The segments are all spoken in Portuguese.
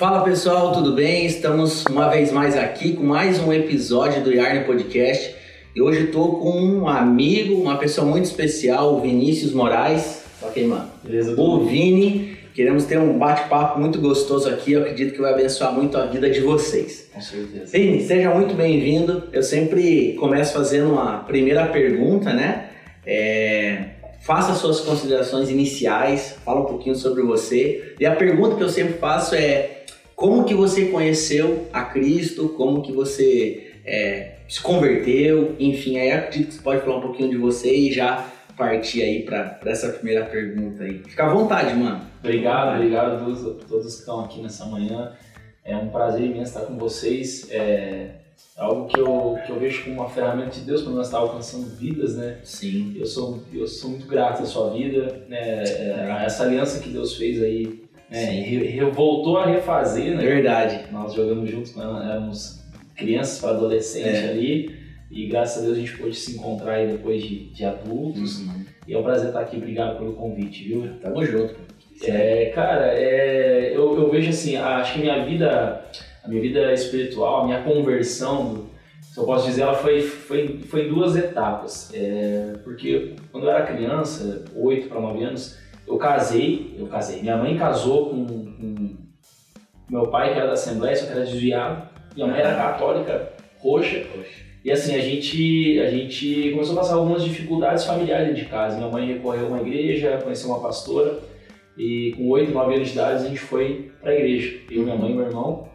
Fala pessoal, tudo bem? Estamos uma vez mais aqui com mais um episódio do Yarn Podcast. E hoje estou com um amigo, uma pessoa muito especial, o Vinícius Moraes. Ok, mano? Beleza, O Vini. Queremos ter um bate-papo muito gostoso aqui. Eu acredito que vai abençoar muito a vida de vocês. Com certeza. Vini, seja muito bem-vindo. Eu sempre começo fazendo uma primeira pergunta, né? É, Faça suas considerações iniciais, fala um pouquinho sobre você. E a pergunta que eu sempre faço é como que você conheceu a Cristo, como que você é, se converteu, enfim, aí acredito que você pode falar um pouquinho de você e já partir aí para essa primeira pergunta aí. Fica à vontade, mano. Obrigado, obrigado a todos, a todos que estão aqui nessa manhã. É um prazer imenso estar com vocês. É algo que eu, que eu vejo como uma ferramenta de Deus para nós estar alcançando vidas, né? Sim. Eu sou, eu sou muito grato à sua vida, né? É, essa aliança que Deus fez aí, E re- voltou a refazer, né? Verdade. Nós jogamos juntos quando éramos crianças para adolescentes É. ali. E graças a Deus a gente pôde se encontrar aí depois de, de adultos. Uhum. E é um prazer estar aqui. Obrigado pelo convite, viu? Tamo junto. É, cara, é, eu, eu vejo assim, acho que minha vida, a minha vida espiritual, a minha conversão, se eu posso dizer, ela foi, foi, foi em duas etapas. É, porque quando eu era criança, 8 para 9 anos, eu casei, eu casei. Minha mãe casou com, com meu pai, que era da Assembleia, só que era desviado. Minha mãe era católica, roxa. Poxa. E assim, a gente, a gente começou a passar algumas dificuldades familiares dentro de casa. Minha mãe recorreu a uma igreja, conheceu uma pastora. E com 8, 9 anos de idade a gente foi pra igreja. Eu, minha mãe e meu irmão.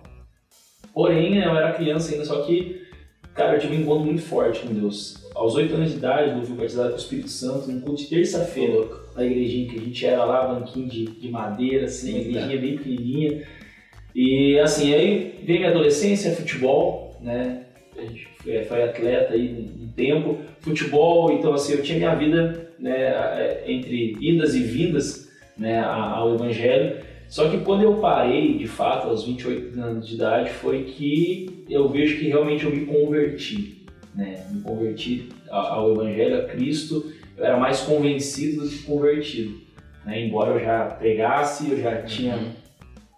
Porém, eu era criança ainda, só que, cara, eu tive um encontro muito forte com Deus. Aos 8 anos de idade, eu fui batizado com o Espírito Santo num culto de terça-feira, na igrejinha que a gente era lá, banquinho de, de madeira, assim, Eita. igrejinha bem pequenininha. E assim, aí veio minha adolescência, futebol, né? A gente foi, foi atleta aí um tempo, futebol, então assim, eu tinha minha vida né, entre idas e vindas né, ao Evangelho. Só que quando eu parei, de fato, aos 28 anos de idade, foi que eu vejo que realmente eu me converti. Né? Me converti ao Evangelho, a Cristo. Eu era mais convencido do que convertido. Né? Embora eu já pregasse, eu já tinha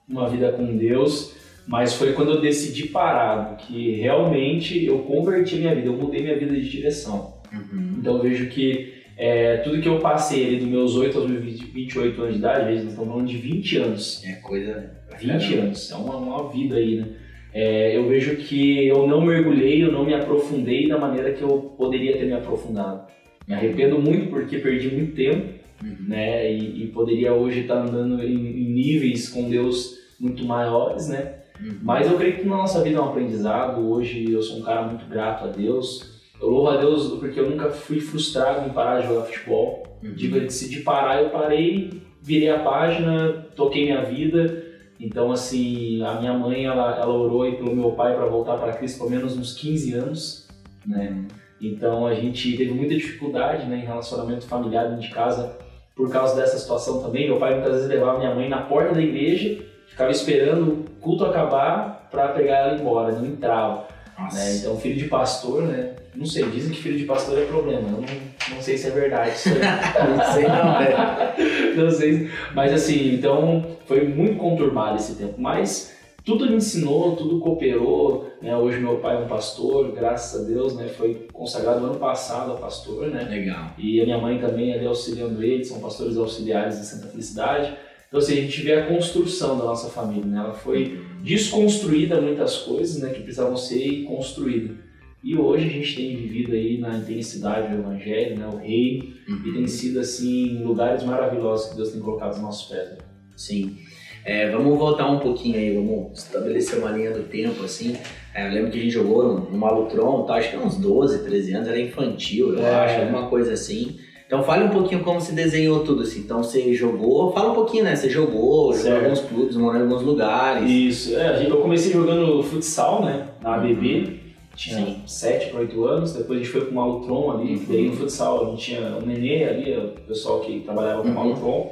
uma vida com Deus, mas foi quando eu decidi parar, que realmente eu converti minha vida, eu mudei minha vida de direção. Uhum. Então eu vejo que é, tudo que eu passei ali dos meus 8 aos meus 20 28 anos de idade, às vezes nós estamos falando de 20 anos. É coisa. 20 anos, é uma, uma vida aí, né? É, eu vejo que eu não mergulhei, eu não me aprofundei da maneira que eu poderia ter me aprofundado. Me arrependo muito porque perdi muito tempo, Uhum. né? E, e poderia hoje estar andando em, em níveis com Deus muito maiores, né? Uhum. Mas eu creio que na nossa vida é um aprendizado. Hoje eu sou um cara muito grato a Deus. Eu louvo a Deus porque eu nunca fui frustrado em parar de jogar futebol. Uhum. Digo, eu decidi parar, eu parei, virei a página, toquei minha vida. Então, assim, a minha mãe, ela, ela orou aí pelo meu pai para voltar para Cristo pelo menos uns 15 anos, né? Então, a gente teve muita dificuldade, né, em relacionamento familiar dentro de casa por causa dessa situação também. Meu pai muitas vezes levava minha mãe na porta da igreja, ficava esperando o culto acabar para pegar ela embora, não entrava. Né? Então, filho de pastor, né? Não sei, dizem que filho de pastor é problema. Eu não, não sei se é verdade isso aí. Não sei não, né? não sei. Mas assim, então foi muito conturbado esse tempo. Mas tudo me ensinou, tudo cooperou. Né? Hoje meu pai é um pastor, graças a Deus, né? Foi consagrado ano passado a pastor, né? Legal. E a minha mãe também ali auxiliando ele, são pastores auxiliares de Santa Felicidade. Então assim, a gente vê a construção da nossa família, né? Ela foi desconstruída muitas coisas, né? Que precisavam ser construídas. E hoje a gente tem vivido aí na intensidade do Evangelho, né? O reino, e tem sido assim lugares maravilhosos que Deus tem colocado nos nossos pés. né? Sim. É, vamos voltar um pouquinho aí, vamos estabelecer uma linha do tempo, assim. É, eu lembro que a gente jogou no, no Malutron, tá, acho que uns 12, 13 anos, era infantil, eu É. acho, alguma coisa assim. Então fale um pouquinho como se desenhou tudo assim. Então você jogou, fala um pouquinho, né? Você jogou, jogou em alguns clubes, morou em alguns lugares. Isso, é, eu comecei jogando futsal, né? Na ABB, tinha Sim. 7 para 8 anos, depois a gente foi pro Malutron ali, Uhum. daí no futsal a gente tinha o Nenê ali, o pessoal que trabalhava com o Uhum. Malutron.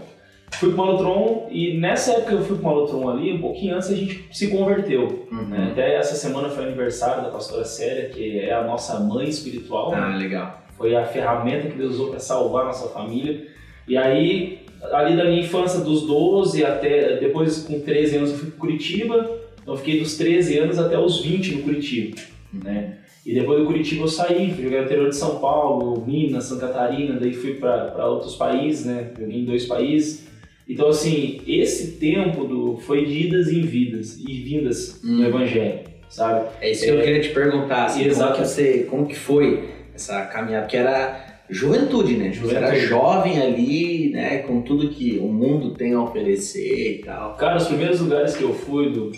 Fui pro Malutron e nessa época eu fui pro Malutron ali, um pouquinho antes a gente se converteu. Uhum. né? Até essa semana foi aniversário da pastora Célia, que é a nossa mãe espiritual. né? Ah, legal. Foi a ferramenta que Deus usou para salvar a nossa família. E aí, ali da minha infância, dos 12 até. Depois, com 13 anos, eu fui para Curitiba. Então, fiquei dos 13 anos até os 20 no Curitiba. Né? E depois do Curitiba eu saí, fui jogar no interior de São Paulo, Minas, Santa Catarina, daí fui para outros países, né? Joguei em dois países. Então, assim, esse tempo do, foi de idas e vidas, e vindas hum. do Evangelho, sabe? É isso que eu queria te perguntar, assim, como, que você, como que foi essa caminhada? Que era juventude, né? Juventude. Você era jovem ali, né? Com tudo que o mundo tem a oferecer e tal. Cara, os primeiros lugares que eu fui do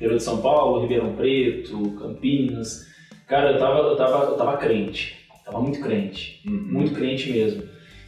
interior de São Paulo, Ribeirão Preto, Campinas, cara, eu tava, eu tava, eu tava crente. Tava muito crente. Uhum. Muito crente mesmo.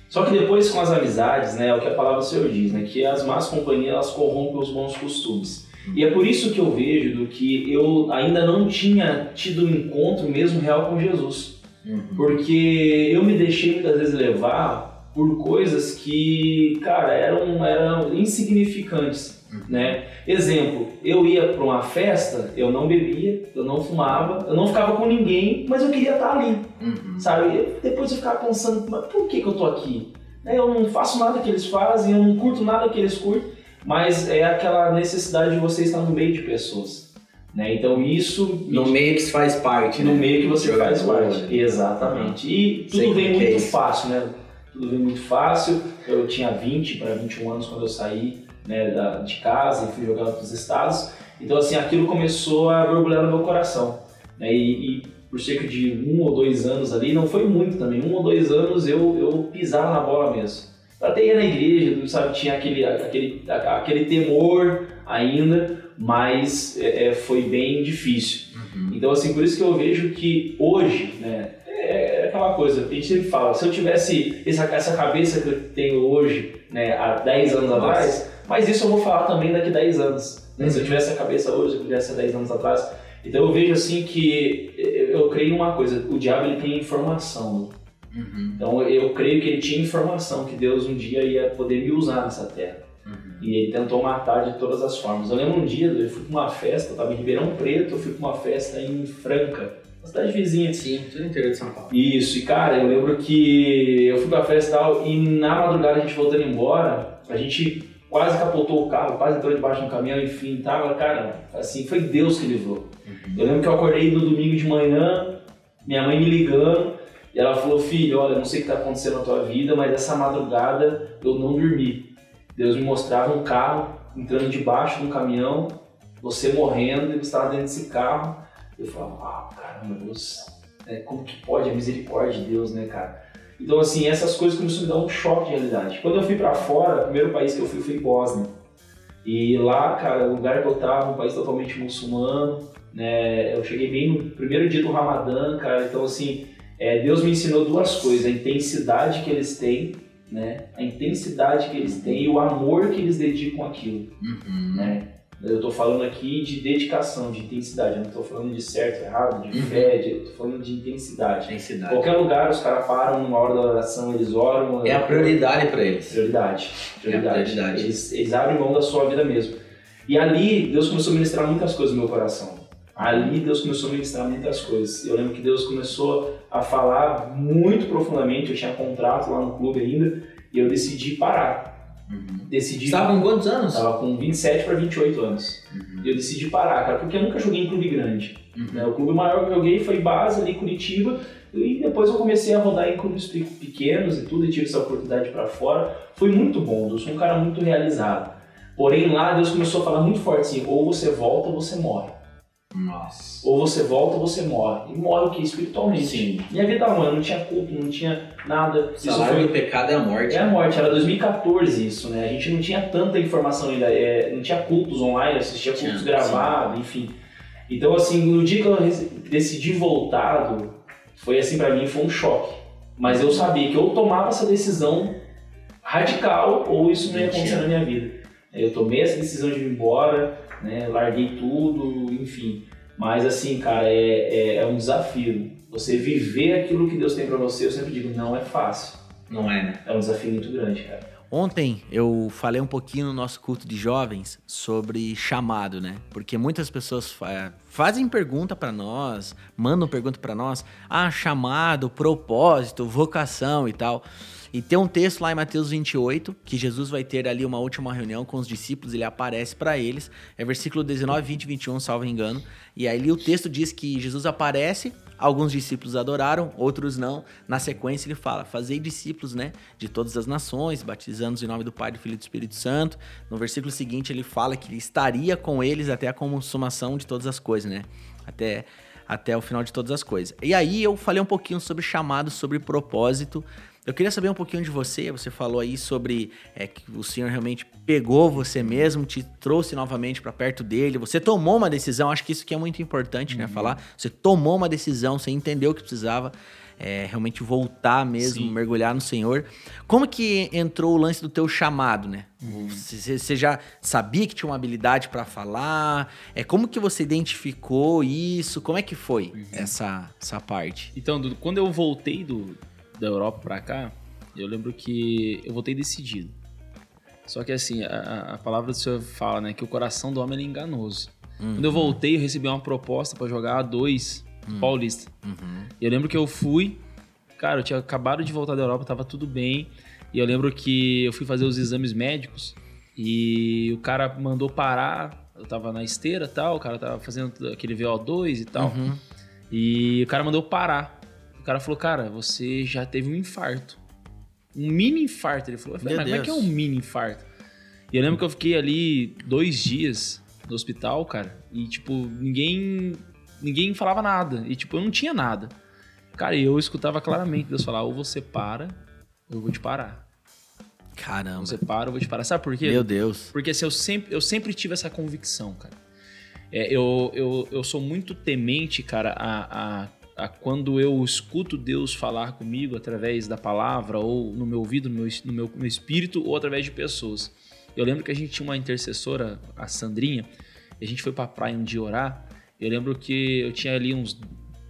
Só que depois com as amizades, né, é o que a palavra do Senhor diz, né, que as más companhias elas corrompem os bons costumes. E é por isso que eu vejo do que eu ainda não tinha tido um encontro mesmo real com Jesus. Uhum. Porque eu me deixei muitas vezes levar por coisas que, cara, eram, eram insignificantes. Né? Exemplo, eu ia para uma festa, eu não bebia, eu não fumava, eu não ficava com ninguém, mas eu queria estar ali, uhum. sabe? Eu, depois eu ficava pensando, mas por que, que eu tô aqui? Né, eu não faço nada que eles fazem, eu não curto nada que eles curtem, mas é aquela necessidade de você estar no meio de pessoas. Né? Então isso. No meio que se faz parte. No né? meio que você faz parte. Exatamente. E tudo vem é muito é fácil, né? Tudo vem muito fácil. Eu tinha 20 para 21 anos quando eu saí né, da, de casa e fui jogar para os estados. Então, assim, aquilo começou a borbulhar no meu coração. Né, e, e, por cerca de um ou dois anos ali, não foi muito também, um ou dois anos eu, eu pisava na bola mesmo. Eu até ia na igreja, sabe, tinha aquele, aquele, aquele temor ainda, mas é, é, foi bem difícil. Uhum. Então, assim, por isso que eu vejo que hoje, né, é, é aquela coisa, a gente sempre fala, se eu tivesse essa, essa cabeça que eu tenho hoje, né, há 10 anos atrás, mas isso eu vou falar também daqui a 10 anos. Né? Se eu tivesse a cabeça hoje, se eu tivesse há 10 anos atrás. Então eu vejo assim que eu creio uma coisa, o diabo ele tem informação. Uhum. Então eu creio que ele tinha informação que Deus um dia ia poder me usar nessa terra. Uhum. E ele tentou matar de todas as formas. Eu lembro um dia, eu fui para uma festa, eu estava em Ribeirão Preto, eu fui para uma festa em Franca, uma cidade vizinha. Sim, tudo interior de São Paulo. Isso, e cara, eu lembro que eu fui para a festa e tal, e na madrugada a gente voltando embora, a gente quase capotou o carro, quase entrou debaixo de um caminhão, enfim, tava, cara, assim, foi Deus que livrou. Uhum. Eu lembro que eu acordei no domingo de manhã, minha mãe me ligando, e ela falou, filho, olha, não sei o que está acontecendo na tua vida, mas essa madrugada eu não dormi. Deus me mostrava um carro entrando debaixo de um caminhão, você morrendo e você estava dentro desse carro. Eu falava, ah, caramba, Deus, é, como que pode a misericórdia de Deus, né, cara? Então, assim, essas coisas começaram a me dar um choque de realidade. Quando eu fui para fora, o primeiro país que eu fui foi Bósnia. E lá, cara, o lugar que eu tava, um país totalmente muçulmano, né? Eu cheguei bem no primeiro dia do Ramadã, cara. Então, assim, é, Deus me ensinou duas coisas: a intensidade que eles têm, né? A intensidade que eles têm e o amor que eles dedicam àquilo, uhum. né? Eu estou falando aqui de dedicação, de intensidade. Eu não estou falando de certo, errado, de uhum. fé, de, eu estou falando de intensidade. intensidade. Qualquer lugar, os caras param numa hora da oração, eles oram. É a prioridade para eles. Prioridade. Prioridade. É prioridade. Eles, eles abrem mão da sua vida mesmo. E ali, Deus começou a ministrar muitas coisas no meu coração. Ali, Deus começou a ministrar muitas coisas. Eu lembro que Deus começou a falar muito profundamente. Eu tinha contrato lá no clube ainda e eu decidi parar Uhum. Decidi. Estava com quantos anos? Estava com 27 para 28 anos. Uhum. E eu decidi parar, cara, porque eu nunca joguei em clube grande. Uhum. Né? O clube maior que eu joguei foi base ali, Curitiba. E depois eu comecei a rodar em clubes pequenos e tudo, e tive essa oportunidade para fora. Foi muito bom, eu sou um cara muito realizado. Porém, lá Deus começou a falar muito forte assim: ou você volta ou você morre. Nossa. Ou você volta ou você morre. E morre o que? Espiritualmente. Sim. Minha vida eu não tinha culto, não tinha nada. O salário foi... do pecado é a morte. É a morte, era 2014 isso, né? A gente não tinha tanta informação ainda, é, não tinha cultos online, assistia cultos gravados, enfim. Então, assim, no dia que eu decidi voltar, foi assim, para mim foi um choque. Mas eu sabia que eu tomava essa decisão radical ou isso não ia acontecer na minha vida. Eu tomei essa decisão de ir embora, né? Larguei tudo, enfim. Mas assim, cara, é, é, é um desafio. Você viver aquilo que Deus tem para você, eu sempre digo, não é fácil. Não é, né? É um desafio muito grande, cara. Ontem eu falei um pouquinho no nosso culto de jovens sobre chamado, né? Porque muitas pessoas fa fazem pergunta para nós, mandam pergunta para nós, ah, chamado, propósito, vocação e tal. E tem um texto lá em Mateus 28, que Jesus vai ter ali uma última reunião com os discípulos, ele aparece para eles. É versículo 19, 20 e 21, salvo engano. E aí o texto diz que Jesus aparece, alguns discípulos adoraram, outros não. Na sequência ele fala: "Fazei discípulos, né, de todas as nações, batizando-os em nome do Pai, do Filho e do Espírito Santo". No versículo seguinte ele fala que ele estaria com eles até a consumação de todas as coisas, né? Até até o final de todas as coisas. E aí eu falei um pouquinho sobre chamado, sobre propósito, eu queria saber um pouquinho de você. Você falou aí sobre é, que o Senhor realmente pegou você mesmo, te trouxe novamente para perto dele. Você tomou uma decisão. Acho que isso que é muito importante, né? uhum. né? Falar. Você tomou uma decisão, você entendeu o que precisava. É, realmente voltar mesmo, Sim. mergulhar no Senhor. Como que entrou o lance do teu chamado, né? Uhum. Você, você, já sabia que tinha uma habilidade para falar? É como que você identificou isso? Como é que foi uhum. essa, essa parte? Então, quando eu voltei do, da Europa para cá, eu lembro que eu voltei decidido. Só que assim, a, a, palavra do Senhor fala, né, que o coração do homem é enganoso. Uhum. Quando eu voltei, eu recebi uma proposta para jogar a dois uhum. Paulista. Uhum. E eu lembro que eu fui, cara, eu tinha acabado de voltar da Europa, tava tudo bem. E eu lembro que eu fui fazer os exames médicos e o cara mandou parar. Eu tava na esteira tal, o cara tava fazendo aquele VO2 e tal. Uhum. E o cara mandou parar. O cara falou, cara, você já teve um infarto. Um mini infarto. Ele falou, falei, mas como é que é um mini infarto? E eu lembro que eu fiquei ali dois dias no hospital, cara, e tipo, ninguém ninguém falava nada. E tipo, eu não tinha nada. Cara, eu escutava claramente Deus falar, ou você para, ou eu vou te parar. Caramba. Você para, eu vou te parar. Sabe por quê? Meu Deus. Porque assim, eu sempre, eu sempre tive essa convicção, cara. É, eu, eu, eu sou muito temente, cara, a, a quando eu escuto Deus falar comigo através da palavra, ou no meu ouvido, no meu, no meu, no espírito, ou através de pessoas. Eu lembro que a gente tinha uma intercessora, a Sandrinha, e a gente foi pra praia um dia orar. Eu lembro que eu tinha ali uns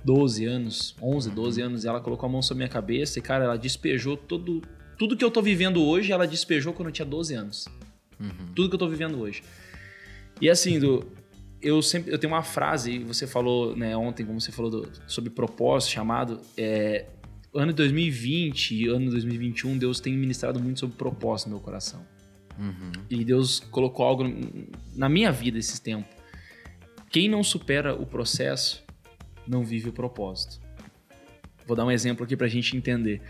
12 anos, 11, 12 anos, e ela colocou a mão sobre minha cabeça e, cara, ela despejou todo, tudo que eu tô vivendo hoje, ela despejou quando eu tinha 12 anos. Uhum. Tudo que eu tô vivendo hoje. E assim, do, eu sempre eu tenho uma frase, você falou né, ontem, como você falou do, sobre propósito, chamado. É, ano 2020 e ano 2021, Deus tem ministrado muito sobre propósito no meu coração. Uhum. E Deus colocou algo na minha vida esses tempos. Quem não supera o processo não vive o propósito. Vou dar um exemplo aqui pra gente entender.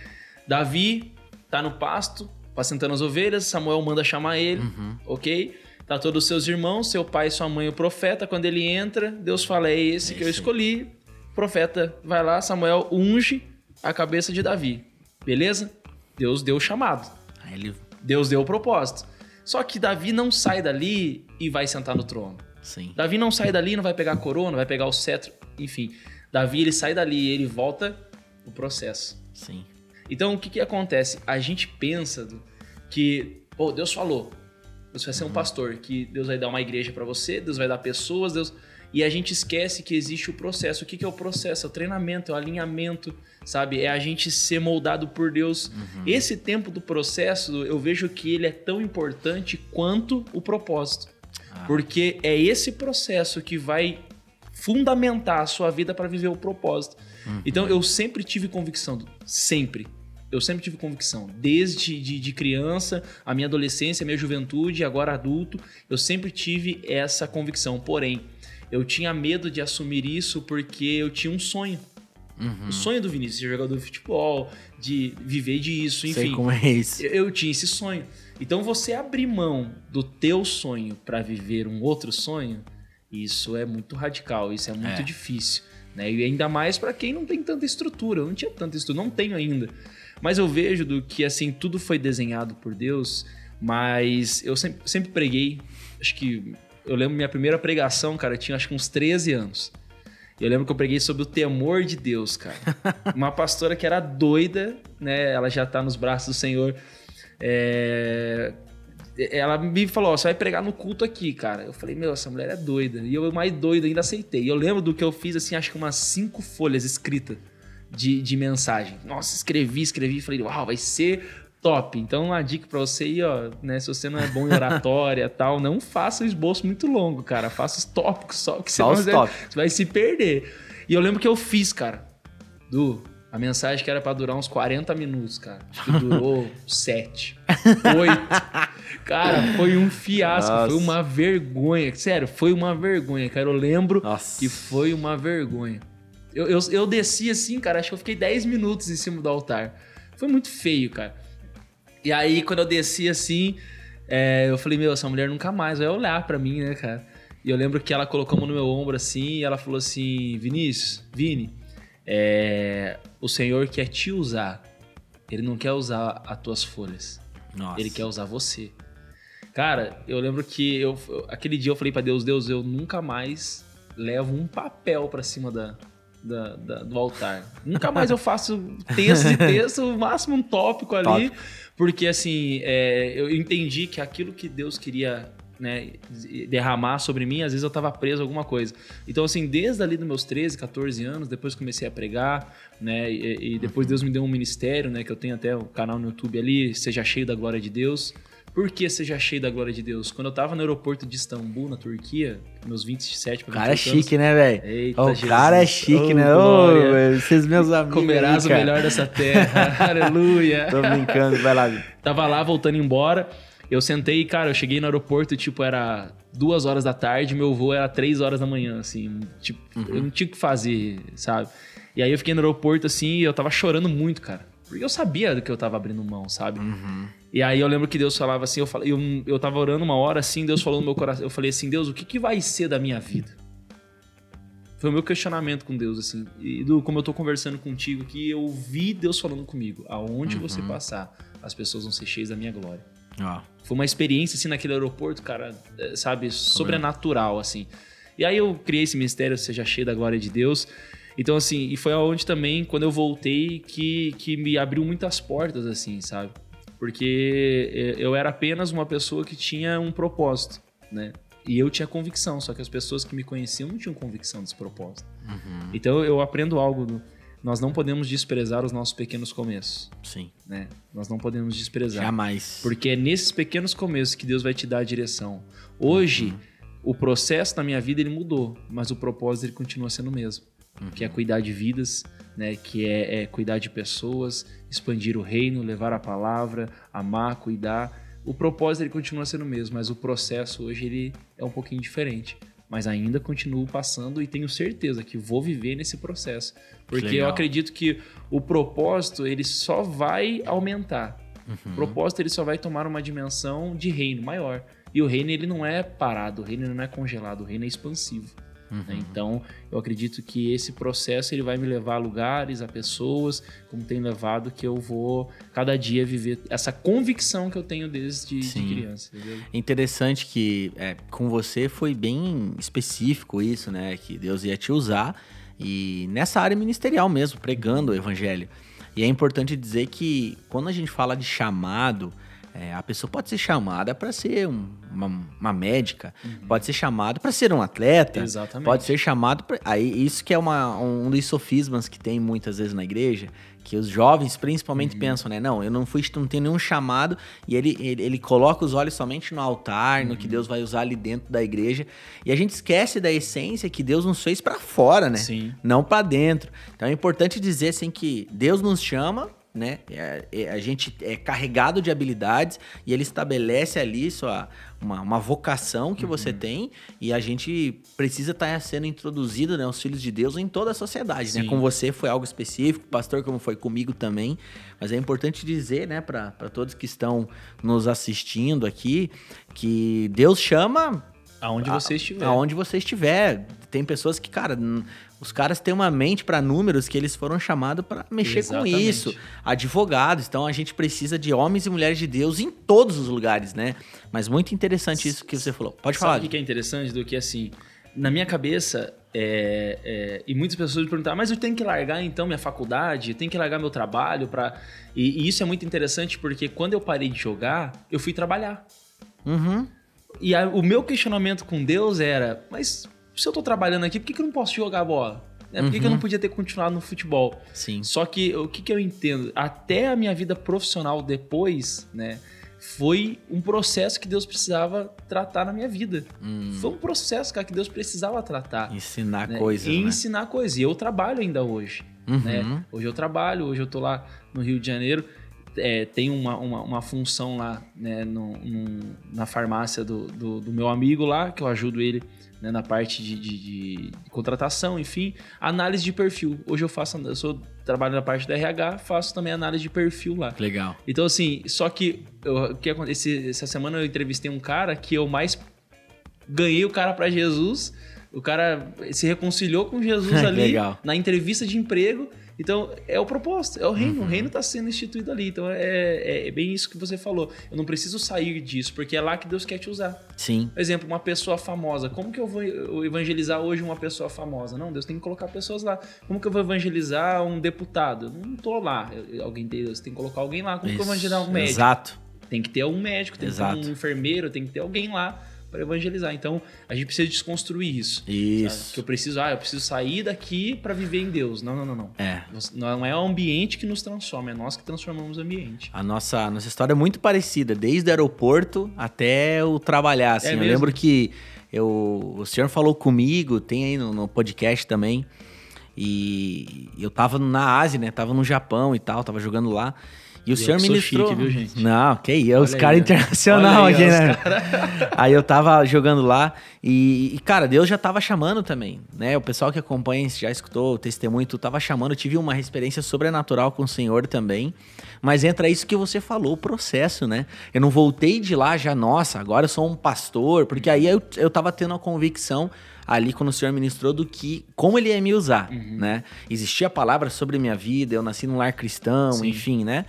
Davi tá no pasto, pastando as ovelhas, Samuel manda chamar ele, uhum. ok? Tá todos os seus irmãos, seu pai, sua mãe, o profeta. Quando ele entra, Deus fala: É esse é que eu escolhi. O profeta vai lá, Samuel unge a cabeça de Davi. Beleza? Deus deu o chamado. Ele... Deus deu o propósito. Só que Davi não sai dali e vai sentar no trono. Sim. Davi não sai dali, não vai pegar a coroa, não vai pegar o cetro, enfim. Davi ele sai dali e ele volta o processo. Sim. Então o que que acontece? A gente pensa que, pô, Deus falou, você vai ser um uhum. pastor, que Deus vai dar uma igreja para você, Deus vai dar pessoas, Deus. E a gente esquece que existe o processo. O que, que é o processo? É o treinamento, é o alinhamento, sabe? É a gente ser moldado por Deus. Uhum. Esse tempo do processo, eu vejo que ele é tão importante quanto o propósito. Ah. Porque é esse processo que vai fundamentar a sua vida para viver o propósito. Uhum. Então eu sempre tive convicção, sempre eu sempre tive convicção, desde de, de, criança, a minha adolescência, a minha juventude, agora adulto, eu sempre tive essa convicção. Porém, eu tinha medo de assumir isso porque eu tinha um sonho. Uhum. O sonho do Vinícius, ser jogador de futebol, de viver disso, enfim. Sei como é isso. Eu, eu tinha esse sonho. Então, você abrir mão do teu sonho para viver um outro sonho, isso é muito radical, isso é muito é. difícil. Né? E ainda mais para quem não tem tanta estrutura. Eu não tinha tanta estrutura, não tenho ainda. Mas eu vejo do que assim tudo foi desenhado por Deus, mas eu sempre, sempre preguei, acho que eu lembro minha primeira pregação, cara, eu tinha acho que uns 13 anos. Eu lembro que eu preguei sobre o temor de Deus, cara. Uma pastora que era doida, né? Ela já tá nos braços do Senhor. É... Ela me falou: você vai pregar no culto aqui, cara. Eu falei: Meu, essa mulher é doida. E eu, mais doido, ainda aceitei. E eu lembro do que eu fiz, assim, acho que umas cinco folhas escritas de, de mensagem. Nossa, escrevi, escrevi, falei, uau, vai ser top. Então, uma dica pra você aí, ó, né? Se você não é bom em oratória e tal, não faça o esboço muito longo, cara. Faça os tópicos só, que você, você vai se perder. E eu lembro que eu fiz, cara. Du, a mensagem que era pra durar uns 40 minutos, cara. Acho que durou 7, 8. Cara, foi um fiasco, Nossa. foi uma vergonha. Sério, foi uma vergonha, cara. Eu lembro Nossa. que foi uma vergonha. Eu, eu, eu desci assim, cara, acho que eu fiquei 10 minutos em cima do altar. Foi muito feio, cara. E aí, quando eu desci assim, é, eu falei, meu, essa mulher nunca mais vai olhar pra mim, né, cara? E eu lembro que ela colocou a mão no meu ombro assim e ela falou assim: Vinícius, Vini, é, o Senhor quer te usar. Ele não quer usar as tuas folhas. Nossa. Ele quer usar você. Cara, eu lembro que eu, aquele dia eu falei pra Deus, Deus, eu nunca mais levo um papel pra cima da, da- da- do altar. Nunca mais eu faço texto e texto, o máximo um tópico ali. Tópico. Porque assim, é, eu entendi que aquilo que Deus queria né, derramar sobre mim, às vezes eu tava preso a alguma coisa. Então, assim, desde ali dos meus 13, 14 anos, depois comecei a pregar, né? E, e depois Deus me deu um ministério, né? Que eu tenho até o canal no YouTube ali, Seja Cheio da Glória de Deus. Por que seja cheio da glória de Deus? Quando eu tava no aeroporto de Istambul, na Turquia, meus 27 O para cara é chique, né, velho? Eita, O Jesus. cara é chique, Ô, né? Ô, vocês meus amigos. Comerás aí, o melhor dessa terra. Aleluia. Tô brincando, vai lá. Tava lá voltando embora. Eu sentei, cara, eu cheguei no aeroporto, tipo, era duas horas da tarde, meu voo era três horas da manhã, assim. Tipo, eu não tinha o que fazer, sabe? E aí eu fiquei no aeroporto, assim, e eu tava chorando muito, cara. Porque eu sabia do que eu tava abrindo mão, sabe? E aí eu lembro que Deus falava assim, eu, falei, eu, eu tava orando uma hora, assim, Deus falou no meu coração. Eu falei assim, Deus, o que, que vai ser da minha vida? Foi o meu questionamento com Deus, assim. E do, como eu tô conversando contigo aqui, eu vi Deus falando comigo. Aonde você passar, as pessoas vão ser cheias da minha glória. Ó, Foi uma experiência, assim, naquele aeroporto, cara, é, sabe, sobrenatural, assim. E aí eu criei esse mistério, seja cheio da glória de Deus. Então, assim, e foi aonde também, quando eu voltei, que, que me abriu muitas portas, assim, sabe? Porque é, eu era apenas uma pessoa que tinha um propósito, né? E eu tinha convicção, só que as pessoas que me conheciam não tinham convicção desse propósito. Então eu aprendo algo, do, nós não podemos desprezar os nossos pequenos começos, sim. né? Nós não podemos desprezar. Jamais. Porque é nesses pequenos começos que Deus vai te dar a direção. Hoje, o processo da minha vida ele mudou, mas o propósito ele continua sendo o mesmo. Que é cuidar de vidas, né? Que é, é cuidar de pessoas, expandir o reino, levar a palavra, amar, cuidar. O propósito ele continua sendo o mesmo, mas o processo hoje ele é um pouquinho diferente. Mas ainda continuo passando e tenho certeza que vou viver nesse processo. Porque eu acredito que o propósito ele só vai aumentar. O propósito ele só vai tomar uma dimensão de reino maior. E o reino ele não é parado, o reino não é congelado, o reino é expansivo. Né? Então, eu acredito que esse processo ele vai me levar a lugares, a pessoas, como tem levado, que eu vou cada dia viver essa convicção que eu tenho desde de criança. Entendeu? É interessante que é, com você foi bem específico isso, né? Que Deus ia te usar e nessa área ministerial mesmo, pregando o evangelho. E é importante dizer que quando a gente fala de chamado, é, a pessoa pode ser chamada para ser um- uma, uma médica, pode ser chamada para ser um atleta, Exatamente. pode ser chamado pra, aí isso que é uma, um dos sofismas que tem muitas vezes na igreja que os jovens principalmente pensam né não eu não fui não tenho nenhum chamado e ele, ele ele coloca os olhos somente no altar no que Deus vai usar ali dentro da igreja e a gente esquece da essência que Deus nos fez para fora né Sim. não para dentro então é importante dizer assim que Deus nos chama né? É- é- a gente é carregado de habilidades e ele estabelece ali sua, uma, uma vocação que Uhum. você tem e a gente precisa estar sendo introduzido, né, os filhos de Deus em toda a sociedade, né? Sim. Com você foi algo específico, pastor, como foi comigo também, mas é importante dizer, né, para todos que estão nos assistindo aqui, que Deus chama Aonde você estiver. Aonde você estiver. Tem pessoas que, cara, os caras têm uma mente para números que eles foram chamados para mexer Exatamente. com isso. Advogados. Então a gente precisa de homens e mulheres de Deus em todos os lugares, né? Mas muito interessante isso que você falou. Pode falar. Sabe o que é interessante do que assim, na minha cabeça, é, é, e muitas pessoas me perguntaram, mas eu tenho que largar então minha faculdade, eu tenho que largar meu trabalho para e, e isso é muito interessante porque quando eu parei de jogar, eu fui trabalhar. Uhum. E a- o meu questionamento com Deus era, mas se eu tô trabalhando aqui, por que, que eu não posso jogar bola? Né? Por que, que eu não podia ter continuado no futebol? Sim. Só que o que, que eu entendo? Até a minha vida profissional depois, né? Foi um processo que Deus precisava tratar na minha vida. Hum, Foi um processo, cara, que Deus precisava tratar. ensinar né? coisas, E né? ensinar coisas. E eu trabalho ainda hoje. Uhum. né? Hoje eu trabalho, hoje eu tô lá no Rio de Janeiro. É, tem uma, uma, uma função lá né, no, no- na farmácia do, do, do meu amigo lá, que eu ajudo ele né, na parte de, de- de- contratação, enfim. Análise de perfil. Hoje eu faço, eu sou, trabalho na parte da RH, faço também análise de perfil lá. Legal. Então, assim, só que eu- que acontece? Essa semana eu entrevistei um cara que eu mais ganhei o cara pra Jesus. O cara se reconciliou com Jesus ali legal. na entrevista de emprego. Então, é o propósito, é o reino. Uhum. O reino tá sendo instituído ali. Então, é, é- é bem isso que você falou. Eu não preciso sair disso, porque é lá que Deus quer te usar. Sim. Por exemplo, uma pessoa famosa. Como que eu vou evangelizar hoje uma pessoa famosa? Não, Deus tem que colocar pessoas lá. Como que eu vou evangelizar um deputado? Eu não tô lá. Eu- Alguém tem, Deus tem que colocar alguém lá. Como que eu vou evangelizar um Isso, médico? Exato. Tem que ter um médico, tem que Exato. ter um enfermeiro, tem que ter alguém lá para evangelizar. Então, a gente precisa desconstruir isso. sabe? Isso. Que eu preciso, ah, eu preciso sair daqui para viver em Deus. Não, não, não, não. É. Não é o ambiente que nos transforma, é nós que transformamos o ambiente. A nossa, a nossa história é muito parecida, desde o aeroporto até o trabalhar. Assim. É eu mesmo? lembro que eu, o senhor falou comigo, tem aí no, no podcast também. E eu tava na Ásia, né? Tava no Japão e tal, tava jogando lá. E o senhor ministrou. chique, viu, gente? Não, que isso, os Olha caras internacional aqui, aí, ó, né? os Aí eu tava jogando lá e, e, cara, Deus já tava chamando também, né? O pessoal que acompanha já escutou o testemunho, tu tava chamando, eu tive uma experiência sobrenatural com o Senhor também. Mas entra isso que você falou, o processo, né? Eu não voltei de lá já, nossa, agora eu sou um pastor, porque aí eu, eu tava tendo a convicção ali quando o Senhor ministrou do que como ele ia me usar, Uhum. né? Existia palavra sobre minha vida, eu nasci num lar cristão, Sim. enfim, né?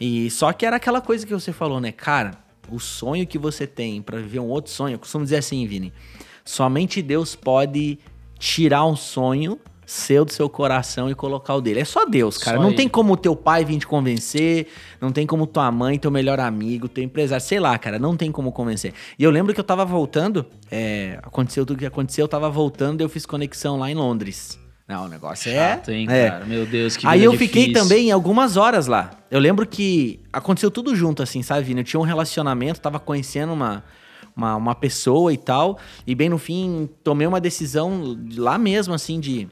E só que era aquela coisa que você falou, né, cara? O sonho que você tem pra viver um outro sonho, eu costumo dizer assim, Vini, somente Deus pode tirar um sonho seu do seu coração e colocar o dele. É só Deus, cara. Só não ele. tem como teu pai vir te convencer, não tem como tua mãe, teu melhor amigo, teu empresário, sei lá, cara, não tem como convencer. E eu lembro que eu tava voltando, é, aconteceu tudo que aconteceu, eu tava voltando e eu fiz conexão lá em Londres. Não, o negócio é. Chato, hein, é. cara? Meu Deus, que Aí eu fiquei difícil. também algumas horas lá. Eu lembro que aconteceu tudo junto, assim, sabe, Vini? Eu tinha um relacionamento, tava conhecendo uma, uma, uma pessoa e tal. E bem no fim, tomei uma decisão de lá mesmo, assim, de.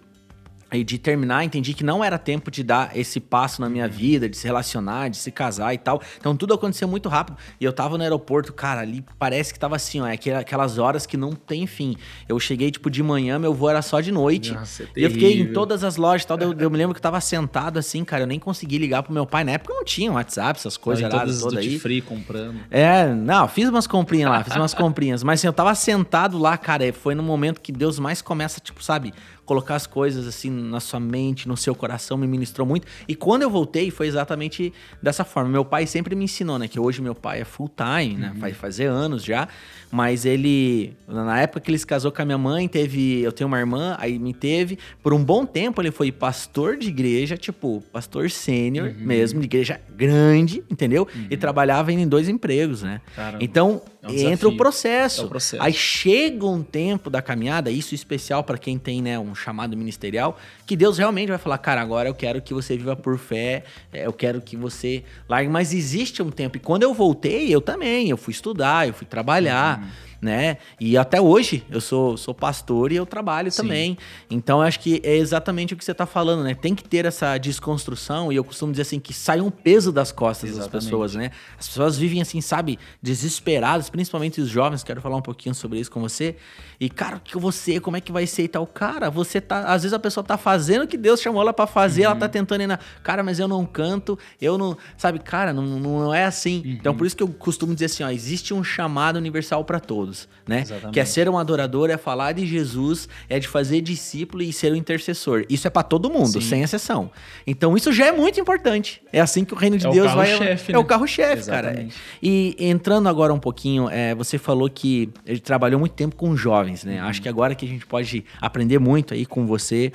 Aí De terminar, entendi que não era tempo de dar esse passo na minha vida, de se relacionar, de se casar e tal. Então tudo aconteceu muito rápido. E eu tava no aeroporto, cara, ali parece que tava assim, ó, aquela- aquelas horas que não tem fim. Eu cheguei, tipo, de manhã, meu voo era só de noite. Nossa, é e eu fiquei em todas as lojas e tal. Eu, eu me lembro que eu tava sentado assim, cara. Eu nem consegui ligar pro meu pai. Na época não tinha WhatsApp, essas coisas todas duty aí. free comprando. É, não, fiz umas comprinhas lá, fiz umas comprinhas. Mas assim, eu tava sentado lá, cara. e Foi no momento que Deus mais começa, tipo, sabe, colocar as coisas assim na sua mente, no seu coração, me ministrou muito. E quando eu voltei, foi exatamente dessa forma. Meu pai sempre me ensinou, né? Que hoje meu pai é full time, né? Vai fazer anos já. Mas ele, na época que ele se casou com a minha mãe, teve. Eu tenho uma irmã, aí me teve. Por um bom tempo ele foi pastor de igreja, tipo, pastor sênior mesmo, de igreja grande, entendeu? E trabalhava em dois empregos, né? Caramba. Então, É um entra o processo. É o processo. Aí chega um tempo da caminhada, isso especial para quem tem, né, um chamado ministerial, que Deus realmente vai falar, cara, agora eu quero que você viva por fé, é, eu quero que você largue, mas existe um tempo. E quando eu voltei, eu também, eu fui estudar, eu fui trabalhar, Uhum. mm. Né? E até hoje eu sou, sou pastor e eu trabalho Sim. também. Então eu acho que é exatamente o que você tá falando, né? Tem que ter essa desconstrução e eu costumo dizer assim que sai um peso das costas das Exatamente. pessoas, né? As pessoas vivem assim, sabe, desesperadas, principalmente os jovens, quero falar um pouquinho sobre isso com você. E cara, o que você, como é que vai ser e tal? Cara, você tá, às vezes a pessoa tá fazendo o que Deus chamou ela pra fazer, ela Uhum. tá tentando ir na, cara, mas eu não canto, eu não, sabe, cara, não, não é assim. Uhum. Então por isso que eu costumo dizer assim, ó, existe um chamado universal pra todos, né? Exatamente. Que é ser um adorador, é falar de Jesus, é de fazer discípulo e ser um intercessor. Isso é pra todo mundo, Sim. sem exceção. Então isso já é muito importante. É assim que o reino de É Deus vai. carro-chefe, é né? o carro-chefe, cara. E entrando agora um pouquinho, é, você falou que ele trabalhou muito tempo com jovens, né? Uhum. Acho que agora que a gente pode aprender muito aí com você.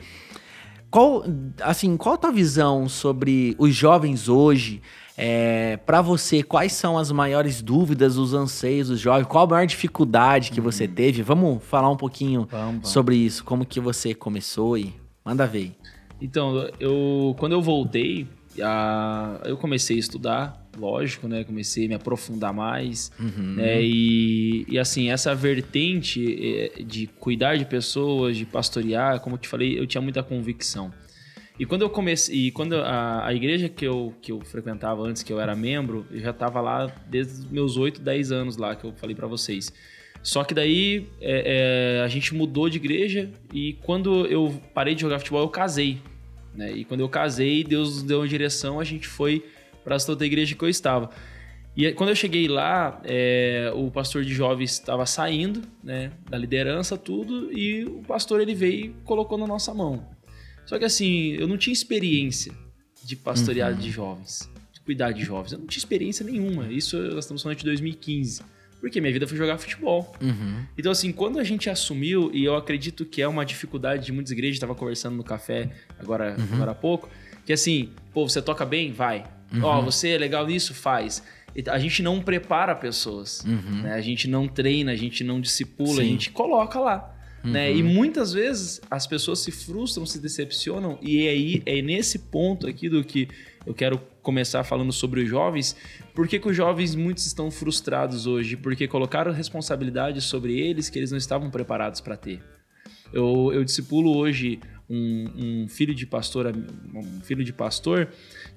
Qual, assim, qual a tua visão sobre os jovens hoje? É, para você, quais são as maiores dúvidas, os anseios dos jovens? Qual a maior dificuldade que você teve? Vamos falar um pouquinho Uhum. Vamos, vamos. sobre isso. Como que você começou e Manda ver. Então, eu quando eu voltei, a, eu comecei a estudar, lógico, né? Comecei a me aprofundar mais, Uhum. né? E, e assim, essa vertente eh, de cuidar de pessoas, de pastorear, como eu te falei, eu tinha muita convicção. E quando eu comecei, e quando a, a igreja que eu, que eu frequentava antes, que eu era membro, eu já estava lá desde meus 8, 10 anos lá, que eu falei para vocês. Só que daí é, é, a gente mudou de igreja e quando eu parei de jogar futebol, eu casei. Né? E quando eu casei, Deus nos deu uma direção, a gente foi para essa outra igreja que eu estava. E quando eu cheguei lá, é, o pastor de jovens estava saindo, né, da liderança, tudo, e o pastor ele veio e colocou na nossa mão. Só que assim, eu não tinha experiência de pastorear de jovens, de cuidar de jovens. Eu não tinha experiência nenhuma. Isso nós estamos falando de 2015. Porque minha vida foi jogar futebol. Uhum. Então, assim, quando a gente assumiu, e eu acredito que é uma dificuldade de muitas igrejas, estava conversando no café agora, agora há pouco, que assim, pô, você toca bem? Vai. Ó, você é legal nisso? Faz. A gente não prepara pessoas, Uhum. né? A gente não treina, a gente não discipula, a Sim. gente coloca lá. Né? E muitas vezes as pessoas se frustram, se decepcionam, e é aí é nesse ponto aqui do que eu quero começar falando sobre os jovens. Por que, que os jovens muitos estão frustrados hoje? Porque colocaram responsabilidade sobre eles que eles não estavam preparados para ter. Eu, eu discipulo hoje um, um filho de pastor, um filho de pastor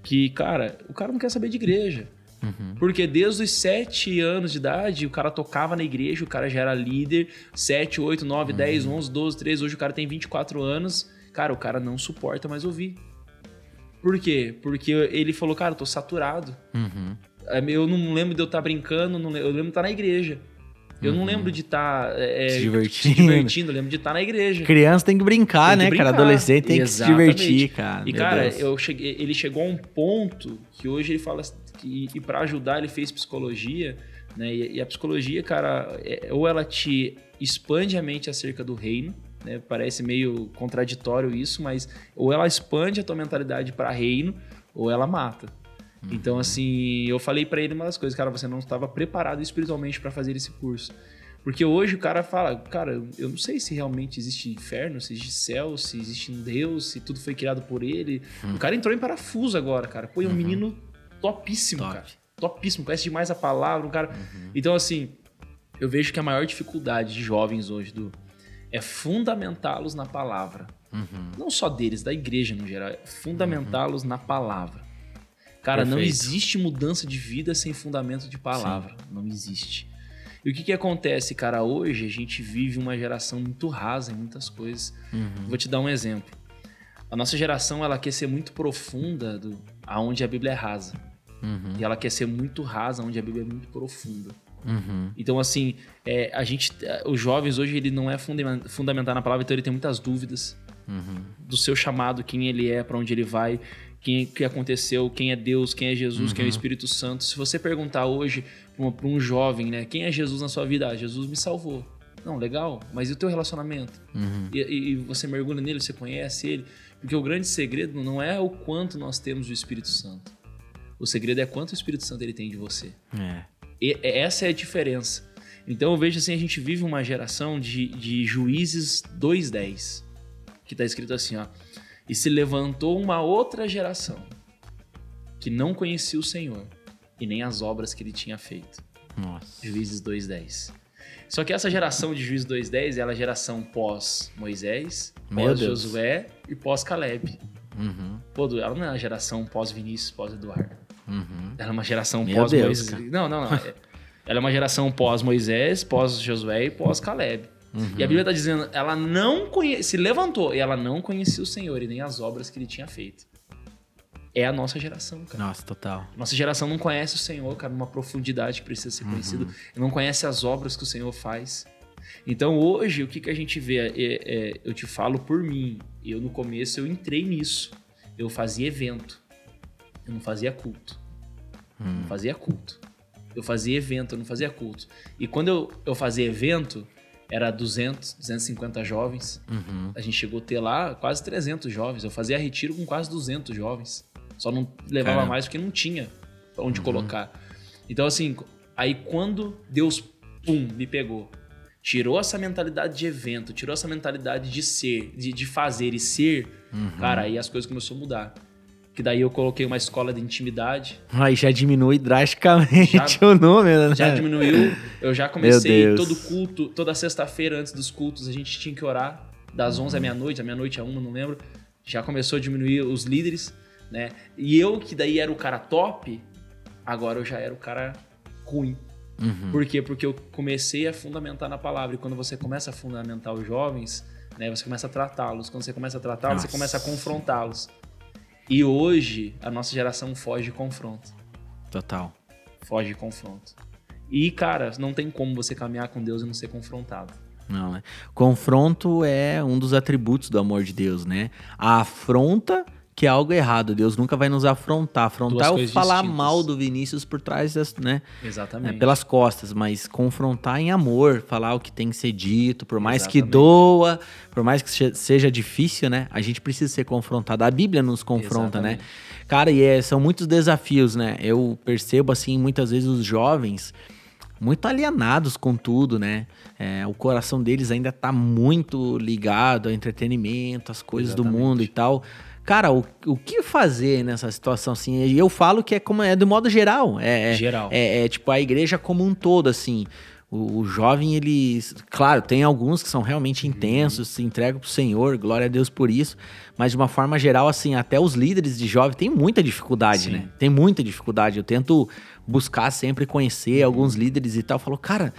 que, cara, o cara não quer saber de igreja. Porque desde os sete anos de idade, o cara tocava na igreja, o cara já era líder. 7, 8, 9, 10, 11, 12, 13. Hoje o cara tem 24 anos. Cara, o cara não suporta mais ouvir. Por quê? Porque ele falou, cara, eu tô saturado. Uhum. É, Eu não lembro de eu estar brincando, não eu lembro de estar na igreja. Eu não lembro de estar é, Se se divertindo. divertindo, eu lembro de estar na igreja. Criança tem que brincar, Tem que né, cara? brincar. Adolescente tem que se Exatamente. divertir, cara. E Meu cara, Deus. eu cheguei, ele chegou a um ponto que hoje ele fala que e para ajudar ele fez psicologia, né? E, e a psicologia, cara, é- ou ela te expande a mente acerca do reino, né? Parece meio contraditório isso, mas ou ela expande a tua mentalidade para reino, ou ela mata. Uhum. Então, assim, eu falei para ele uma das coisas, cara, você não estava preparado espiritualmente para fazer esse curso. Porque hoje o cara fala, cara, eu não sei se realmente existe inferno, se existe céu, se existe um Deus, se tudo foi criado por ele. Hum. O cara entrou em parafuso agora, cara. Pô, é um Uhum. menino topíssimo, Top. cara. Topíssimo, conhece demais a palavra, um cara. Uhum. Então, assim, eu vejo que a maior dificuldade de jovens hoje, do é fundamentá-los na palavra. Uhum. Não só deles, da igreja no geral, é fundamentá-los na palavra. Cara, não Perfeito. existe mudança de vida sem fundamento de palavra. Não existe. E o que, que acontece, cara? Hoje a gente vive uma geração muito rasa em muitas coisas. Uhum. Vou te dar um exemplo. A nossa geração ela quer ser muito profunda do, aonde a Bíblia é rasa. Uhum. E ela quer ser muito rasa onde a Bíblia é muito profunda. Uhum. Então, assim, é, a gente, os jovens hoje ele não é fundament- fundamental na palavra, então ele tem muitas dúvidas Uhum. do seu chamado, quem ele é, para onde ele vai, quem que aconteceu, quem é Deus, quem é Jesus, quem é o Espírito Santo. Se você perguntar hoje para um jovem, né, quem é Jesus na sua vida? Ah, Jesus me salvou. Não, legal, mas e o teu relacionamento? Uhum. E, e- e você mergulha nele, você conhece ele? Porque o grande segredo não é o quanto nós temos do Espírito Santo. O segredo é quanto o Espírito Santo ele tem de você. É. E essa é a diferença. Então eu vejo assim, a gente vive uma geração de, de juízes 2.10, que tá escrito assim, ó. E se levantou uma outra geração que não conhecia o Senhor e nem as obras que ele tinha feito. Nossa. Juízes 2.10. Só que essa geração de Juízes 2.10 ela é a geração pós-Moisés, pós-Josué e pós-Caleb. Uhum. Pô, ela não é a geração pós-Vinícius, pós-Eduardo. Uhum. Ela é uma geração pós-Moisés. Não, não, não. É- Ela é uma geração pós-Moisés, pós-Josué e pós-Caleb. Uhum. E a Bíblia está dizendo, ela não conhe... se levantou e ela não conhecia o Senhor e nem as obras que ele tinha feito. É a nossa geração, cara. Nossa, total. Nossa geração não conhece o Senhor, cara, numa profundidade que precisa ser conhecido. Não conhece as obras que o Senhor faz. Então hoje, o que, que a gente vê? É- é- eu te falo por mim. Eu no começo eu entrei nisso. Eu fazia evento. Eu não fazia culto. Hum. Não fazia culto. Eu fazia evento, eu não fazia culto. E quando eu, eu fazia evento, era 200, 250 jovens. Uhum. A gente chegou a ter lá quase 300 jovens. Eu fazia retiro com quase 200 jovens. Só não levava Caramba. mais porque não tinha onde colocar. Então, assim, aí quando Deus, pum, me pegou. tirou essa mentalidade de evento, tirou essa mentalidade de ser, de, de fazer e ser, cara, aí as coisas começaram a mudar. Que daí eu coloquei uma escola de intimidade, Aí já diminui drasticamente Já- o número, né? já diminuiu. Eu já comecei todo culto, toda sexta-feira antes dos cultos, a gente tinha que orar das 11 à meia-noite, à meia-noite a uma, não lembro. Já começou a diminuir os líderes, né? E eu, que daí era o cara top, agora eu já era o cara ruim. Uhum. Por quê? Porque eu comecei a fundamentar na palavra. E quando você começa a fundamentar os jovens, né, você começa a tratá-los. Quando você começa a tratá-los, você começa a confrontá-los. E hoje, a nossa geração foge de confronto Total. foge de confronto. E, cara, não tem como você caminhar com Deus e não ser confrontado. Não, né? Confronto é um dos atributos do amor de Deus, né? A afronta, que é algo errado. Deus nunca vai nos afrontar. Afrontar é o coisas falar distintas. mal do Vinícius por trás das, né? Exatamente. É, pelas costas, mas confrontar em amor, falar o que tem que ser dito, por mais que Exatamente. doa, por mais que se- seja difícil, né? A gente precisa ser confrontado. A Bíblia nos confronta, né? Exatamente. Cara, e é- são muitos desafios, né? Eu percebo, assim, muitas vezes os jovens muito alienados com tudo, né? É, o coração deles ainda tá muito ligado ao entretenimento, às coisas do Exatamente. mundo e tal. Cara, o, o que fazer nessa situação, assim? E eu falo que é como é do modo geral. É, é- Geral. é, é, tipo a igreja como um todo, assim. O, o jovem, ele. Claro, tem alguns que são realmente intensos, se entregam pro Senhor, glória a Deus por isso. Mas de uma forma geral, assim, até os líderes de jovem têm muita dificuldade, Sim. né? Tem muita dificuldade. Eu tento buscar sempre conhecer alguns líderes e tal. Falo, cara,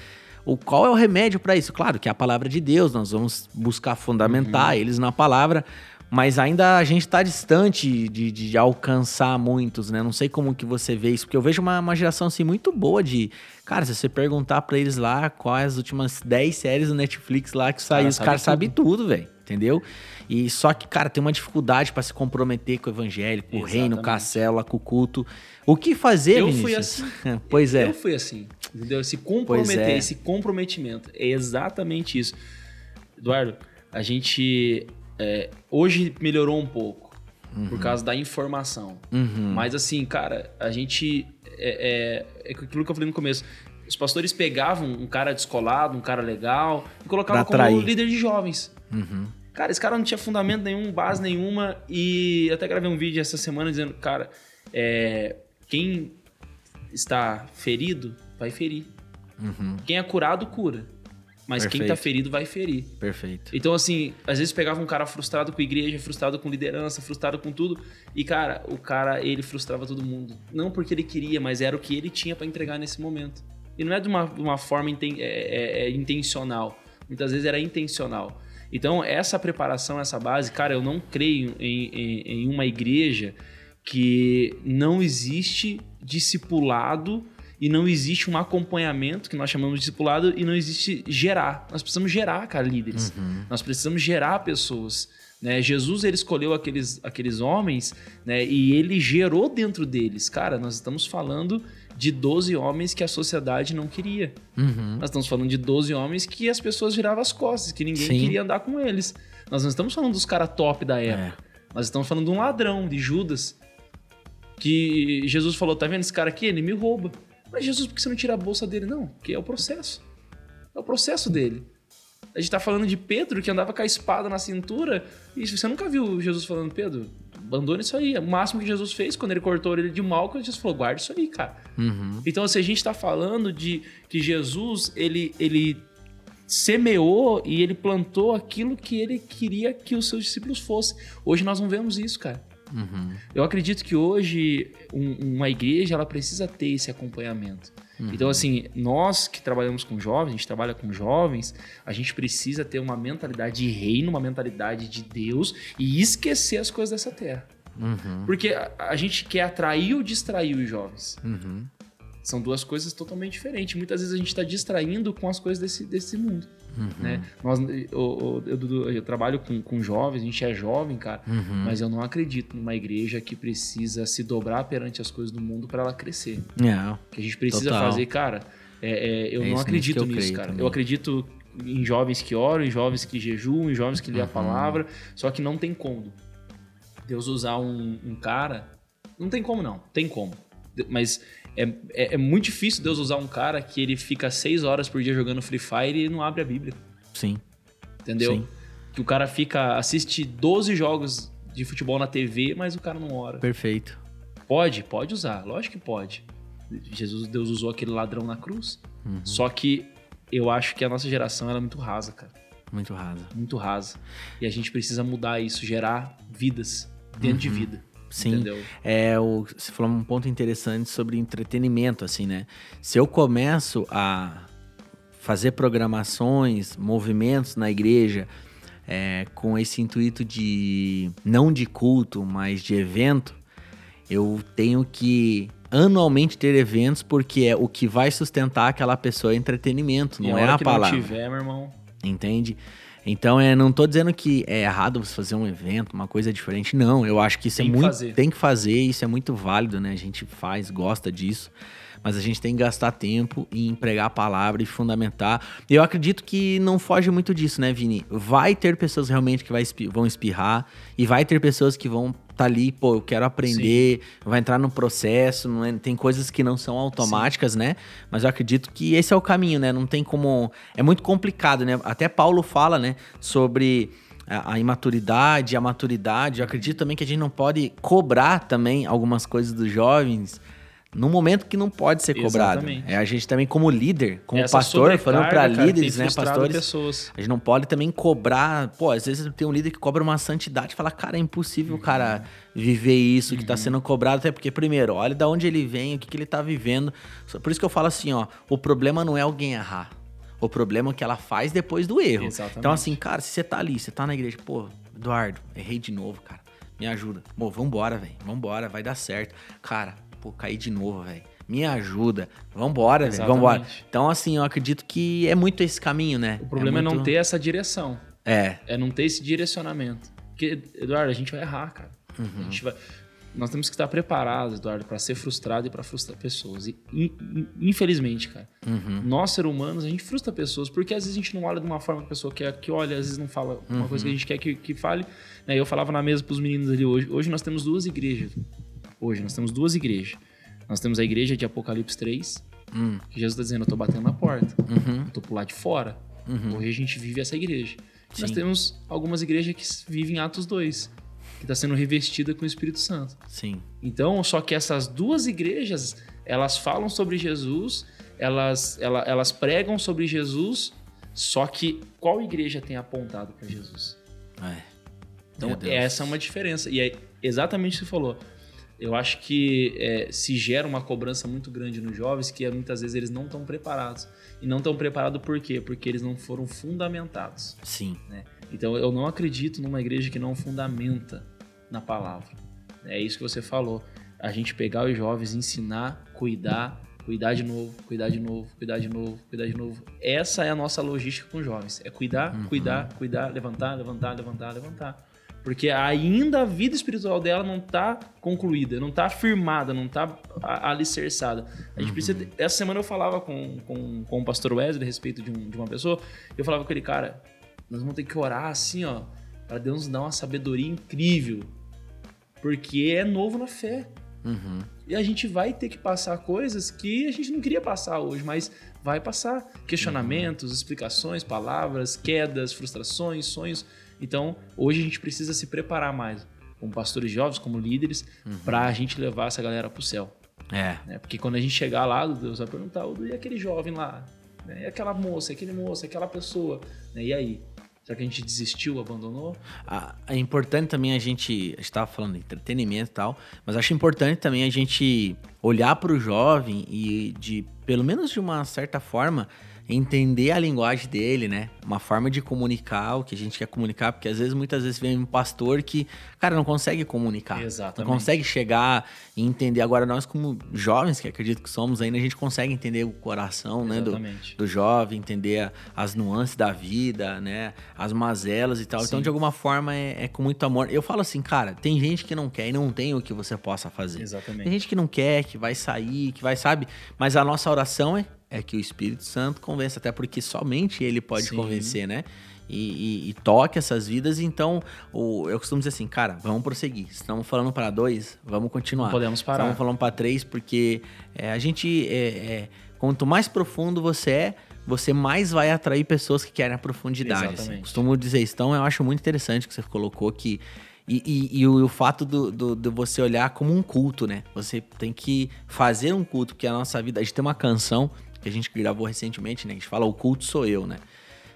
o, qual é o remédio para isso? Claro que é a palavra de Deus, nós vamos buscar fundamentar eles na palavra. Mas ainda a gente tá distante de, de alcançar muitos, né? Não sei como que você vê isso, porque eu vejo uma, uma geração assim muito boa de. Cara, se você perguntar pra eles lá quais as últimas 10 séries do Netflix lá que saiu, cara os caras sabem tudo, velho. Entendeu? E só que, cara, tem uma dificuldade pra se comprometer com o evangelho, com o reino, com a Exatamente. célula, com o culto. O que fazer, Eu fui Vinícius? pois é. Eu fui assim, entendeu? Esse comprometer, é. esse comprometimento. É exatamente isso. Eduardo, a gente é, hoje melhorou um pouco por causa da informação. Uhum. Mas assim, cara, a gente. É, é, é aquilo que eu falei no começo. Os pastores pegavam um cara descolado, um cara legal, e colocavam como líder de jovens. Uhum. Cara, esse cara não tinha fundamento nenhum, base nenhuma. E até gravei um vídeo essa semana dizendo, cara, é, quem está ferido vai ferir. Uhum. Quem é curado, cura. Mas quem Perfeito. tá ferido vai ferir. Perfeito. Então, assim, às vezes pegava um cara frustrado com a igreja, frustrado com liderança, frustrado com tudo. E, cara, o cara, ele frustrava todo mundo. Não porque ele queria, mas era o que ele tinha pra entregar nesse momento. E não é de uma, de uma forma inten- é- é- é intencional. Muitas vezes era intencional. Então, essa preparação, essa base, cara, eu não creio em, em- em uma igreja que não existe discipulado e não existe um acompanhamento, que nós chamamos de discipulado, e não existe gerar. Nós precisamos gerar, cara, líderes. Nós precisamos gerar pessoas. Né? Jesus ele escolheu aqueles, aqueles homens né? e ele gerou dentro deles. Cara, nós estamos falando de 12 homens que a sociedade não queria. Uhum. Nós estamos falando de 12 homens que as pessoas viravam as costas, que ninguém Sim. queria andar com eles. Nós não estamos falando dos caras top da época. Nós estamos falando de um ladrão, de Judas. Que Jesus falou: tá vendo esse cara aqui? Ele me rouba. Mas Jesus, por que você não tira a bolsa dele? Não, porque é o processo. É o processo dele. A gente tá falando de Pedro que andava com a espada na cintura. E você nunca viu Jesus falando, Pedro, abandona isso aí. O máximo que Jesus fez quando ele cortou a orelha de Malco, Jesus falou: guarda isso aí, cara. Uhum. Então, se a gente está falando de que Jesus ele, ele semeou e ele plantou aquilo que ele queria que os seus discípulos fossem. Hoje nós não vemos isso, cara. Uhum. Eu acredito que hoje um- uma igreja ela precisa ter esse acompanhamento. Então, assim, nós que trabalhamos com jovens, a gente trabalha com jovens, a gente precisa ter uma mentalidade de reino, uma mentalidade de Deus e esquecer as coisas dessa terra. Uhum. Porque a, a gente quer atrair ou distrair os jovens. Uhum. São duas coisas totalmente diferentes. Muitas vezes a gente está distraindo com as coisas desse, desse mundo. Uhum. Né? Nós, eu, eu- eu- eu trabalho com, com jovens, a gente é jovem, cara, Uhum. mas eu não acredito numa igreja que precisa se dobrar perante as coisas do mundo para ela crescer. É. Que a gente precisa Total. fazer, cara. é- é, eu É não acredito nisso cara. também. Eu acredito em jovens que oram, em jovens que jejuam, em jovens que lêem a Uhum. palavra, só que não tem como. Deus usar um, um cara. Não tem como, não. Tem como. Mas É, é, é muito difícil Deus usar um cara que ele fica seis horas por dia jogando Free Fire e não abre a Bíblia. Sim. Entendeu? Sim. Que o cara fica, assiste 12 jogos de futebol na TV, mas o cara não ora. Perfeito. Pode, pode usar, lógico que pode. Jesus, Deus usou aquele ladrão na cruz. Uhum. Só que eu acho que a nossa geração é muito rasa, cara. Muito rasa. Muito rasa. E a gente precisa mudar isso, gerar vidas dentro de vida. Sim. Entendeu? É, o, você falou um ponto interessante sobre entretenimento, assim, né? Se eu começo a fazer programações, movimentos na igreja é, com esse intuito de não de culto, mas de evento, eu tenho que anualmente ter eventos porque é o que vai sustentar aquela pessoa é entretenimento, não é a que palavra. não tiver, meu irmão. Entende? Então, é, não tô dizendo que é errado você fazer um evento, uma coisa diferente. Não, eu acho que isso Tem é que muito. fazer. Tem que fazer, isso é muito válido, né? A gente faz, gosta disso. Mas a gente tem que gastar tempo em empregar a palavra e fundamentar. E eu acredito que não foge muito disso, né, Vini? Vai ter pessoas realmente que vai vão espirrar, e vai ter pessoas que vão estar ali, pô, eu quero aprender, vai entrar no processo, não é- tem coisas que não são automáticas, né? Mas eu acredito que esse é o caminho, né? Não tem como. É muito complicado, né? Até Paulo fala, né, sobre a imaturidade, a maturidade. Eu acredito também que a gente não pode cobrar também algumas coisas dos jovens. No momento que não pode ser cobrado. Exatamente. É a gente também, como líder, como Essa pastor, falando para líderes, né, pastores, pessoas. a gente não pode também cobrar. Pô, às vezes tem um líder que cobra uma santidade e fala, cara, é impossível o cara viver isso que tá sendo cobrado. Até porque, primeiro, olha da onde ele vem, o que, que ele tá vivendo. Por isso que eu falo assim, ó, o problema não é alguém errar. O problema é o que ela faz depois do erro. Exatamente. Então, assim, cara, se você tá ali, você tá na igreja, pô, Eduardo, errei de novo, cara. Me ajuda. Pô, vambora, velho. Vambora, vai dar certo. Cara, pô, caí de novo, velho. Me ajuda. Vambora, velho. Vambora. Então, assim, eu acredito que é muito esse caminho, né? O problema é, muito- não ter essa direção. É, É não ter esse direcionamento. Porque, Eduardo, a gente vai errar, cara. Uhum. A gente vai... Nós temos que estar preparados, Eduardo, para ser frustrado e para frustrar pessoas. E, in- in- infelizmente, cara, Uhum. nós, seres humanos, a gente frustra pessoas, porque às vezes a gente não olha de uma forma que a pessoa quer que olhe, às vezes não fala uma Uhum. coisa que a gente quer que, que fale. Né? Eu falava na mesa pros meninos ali hoje. Hoje nós temos duas igrejas. Hoje nós temos duas igrejas. Nós temos a igreja de Apocalipse 3, Hum, que Jesus está dizendo: Eu tô batendo na porta, uhum, eu tô pro lado de fora. uhum. Hoje a gente vive essa igreja. E Nós Sim. temos algumas igrejas que vivem Atos 2, que está sendo revestida com o Espírito Santo. Sim. Então, só que essas duas igrejas, elas falam sobre Jesus, elas, ela- elas pregam sobre Jesus, só que qual igreja tem apontado para Jesus? É. Então, essa é uma diferença. E é exatamente o que você falou. Eu acho que é, se gera uma cobrança muito grande nos jovens que muitas vezes eles não estão preparados. E não estão preparados por quê? Porque eles não foram fundamentados. Sim. Então eu não acredito numa igreja que não fundamenta na palavra. É isso que você falou. A gente pegar os jovens, ensinar, cuidar, cuidar de novo, cuidar de novo, cuidar de novo, cuidar de novo. Essa é a nossa logística com os jovens. É cuidar, cuidar, cuidar, levantar, levantar, levantar, levantar. Porque ainda a vida espiritual dela não está concluída, não está firmada, não está alicerçada. A gente precisa. ter- Essa semana eu falava com, com, com o pastor Wesley a respeito de, um- de uma pessoa. Eu falava com ele, cara, nós vamos ter que orar assim, ó, para Deus nos dar uma sabedoria incrível. Porque é novo na fé. Uhum. E a gente vai ter que passar coisas que a gente não queria passar hoje, mas vai passar. Questionamentos, explicações, palavras, quedas, frustrações, sonhos. Então, hoje a gente precisa se preparar mais, como pastores jovens, como líderes, para a gente levar essa galera pro céu. É. né? Porque quando a gente chegar lá, Deus vai perguntar, "Ô, e aquele jovem lá? Né? E aquela moça, aquele moço, aquela pessoa? Né? E aí? Será que a gente desistiu, abandonou? Ah, É importante também a gente. A gente tava falando de entretenimento e tal, mas acho importante também a gente olhar para o jovem e, de pelo menos de uma certa forma, entender a linguagem dele, né? Uma forma de comunicar o que a gente quer comunicar, porque às vezes, muitas vezes, vem um pastor que, cara, não consegue comunicar. Exatamente. Não consegue chegar e entender. Agora, nós, como jovens, que acredito que somos ainda, a gente consegue entender o coração, né? Do, Exatamente. do jovem, entender as nuances da vida, né? As mazelas e tal. Então, Sim. de alguma forma, é, é com muito amor. Eu falo assim, cara, tem gente que não quer e não tem o que você possa fazer. Tem Exatamente. gente que não quer, que vai sair, que vai, sabe? Mas a nossa oração é, é que o Espírito Santo convença, até porque somente ele pode Sim. convencer, né? e, e, e toque essas vidas. Então, o, eu costumo dizer assim, cara, vamos prosseguir. Estamos falando para dois, vamos continuar. Não podemos parar. Estamos falando para três, porque é, a gente, é, é, quanto mais profundo você é, você mais vai atrair pessoas que querem a profundidade. Assim. Costumo dizer isso. Então, eu acho muito interessante que você colocou que. E, e- e o, o fato do, do- de você olhar como um culto, né? Você tem que fazer um culto, porque a nossa vida. A gente tem uma canção que a gente gravou recentemente, né? A gente fala: O culto sou eu, né?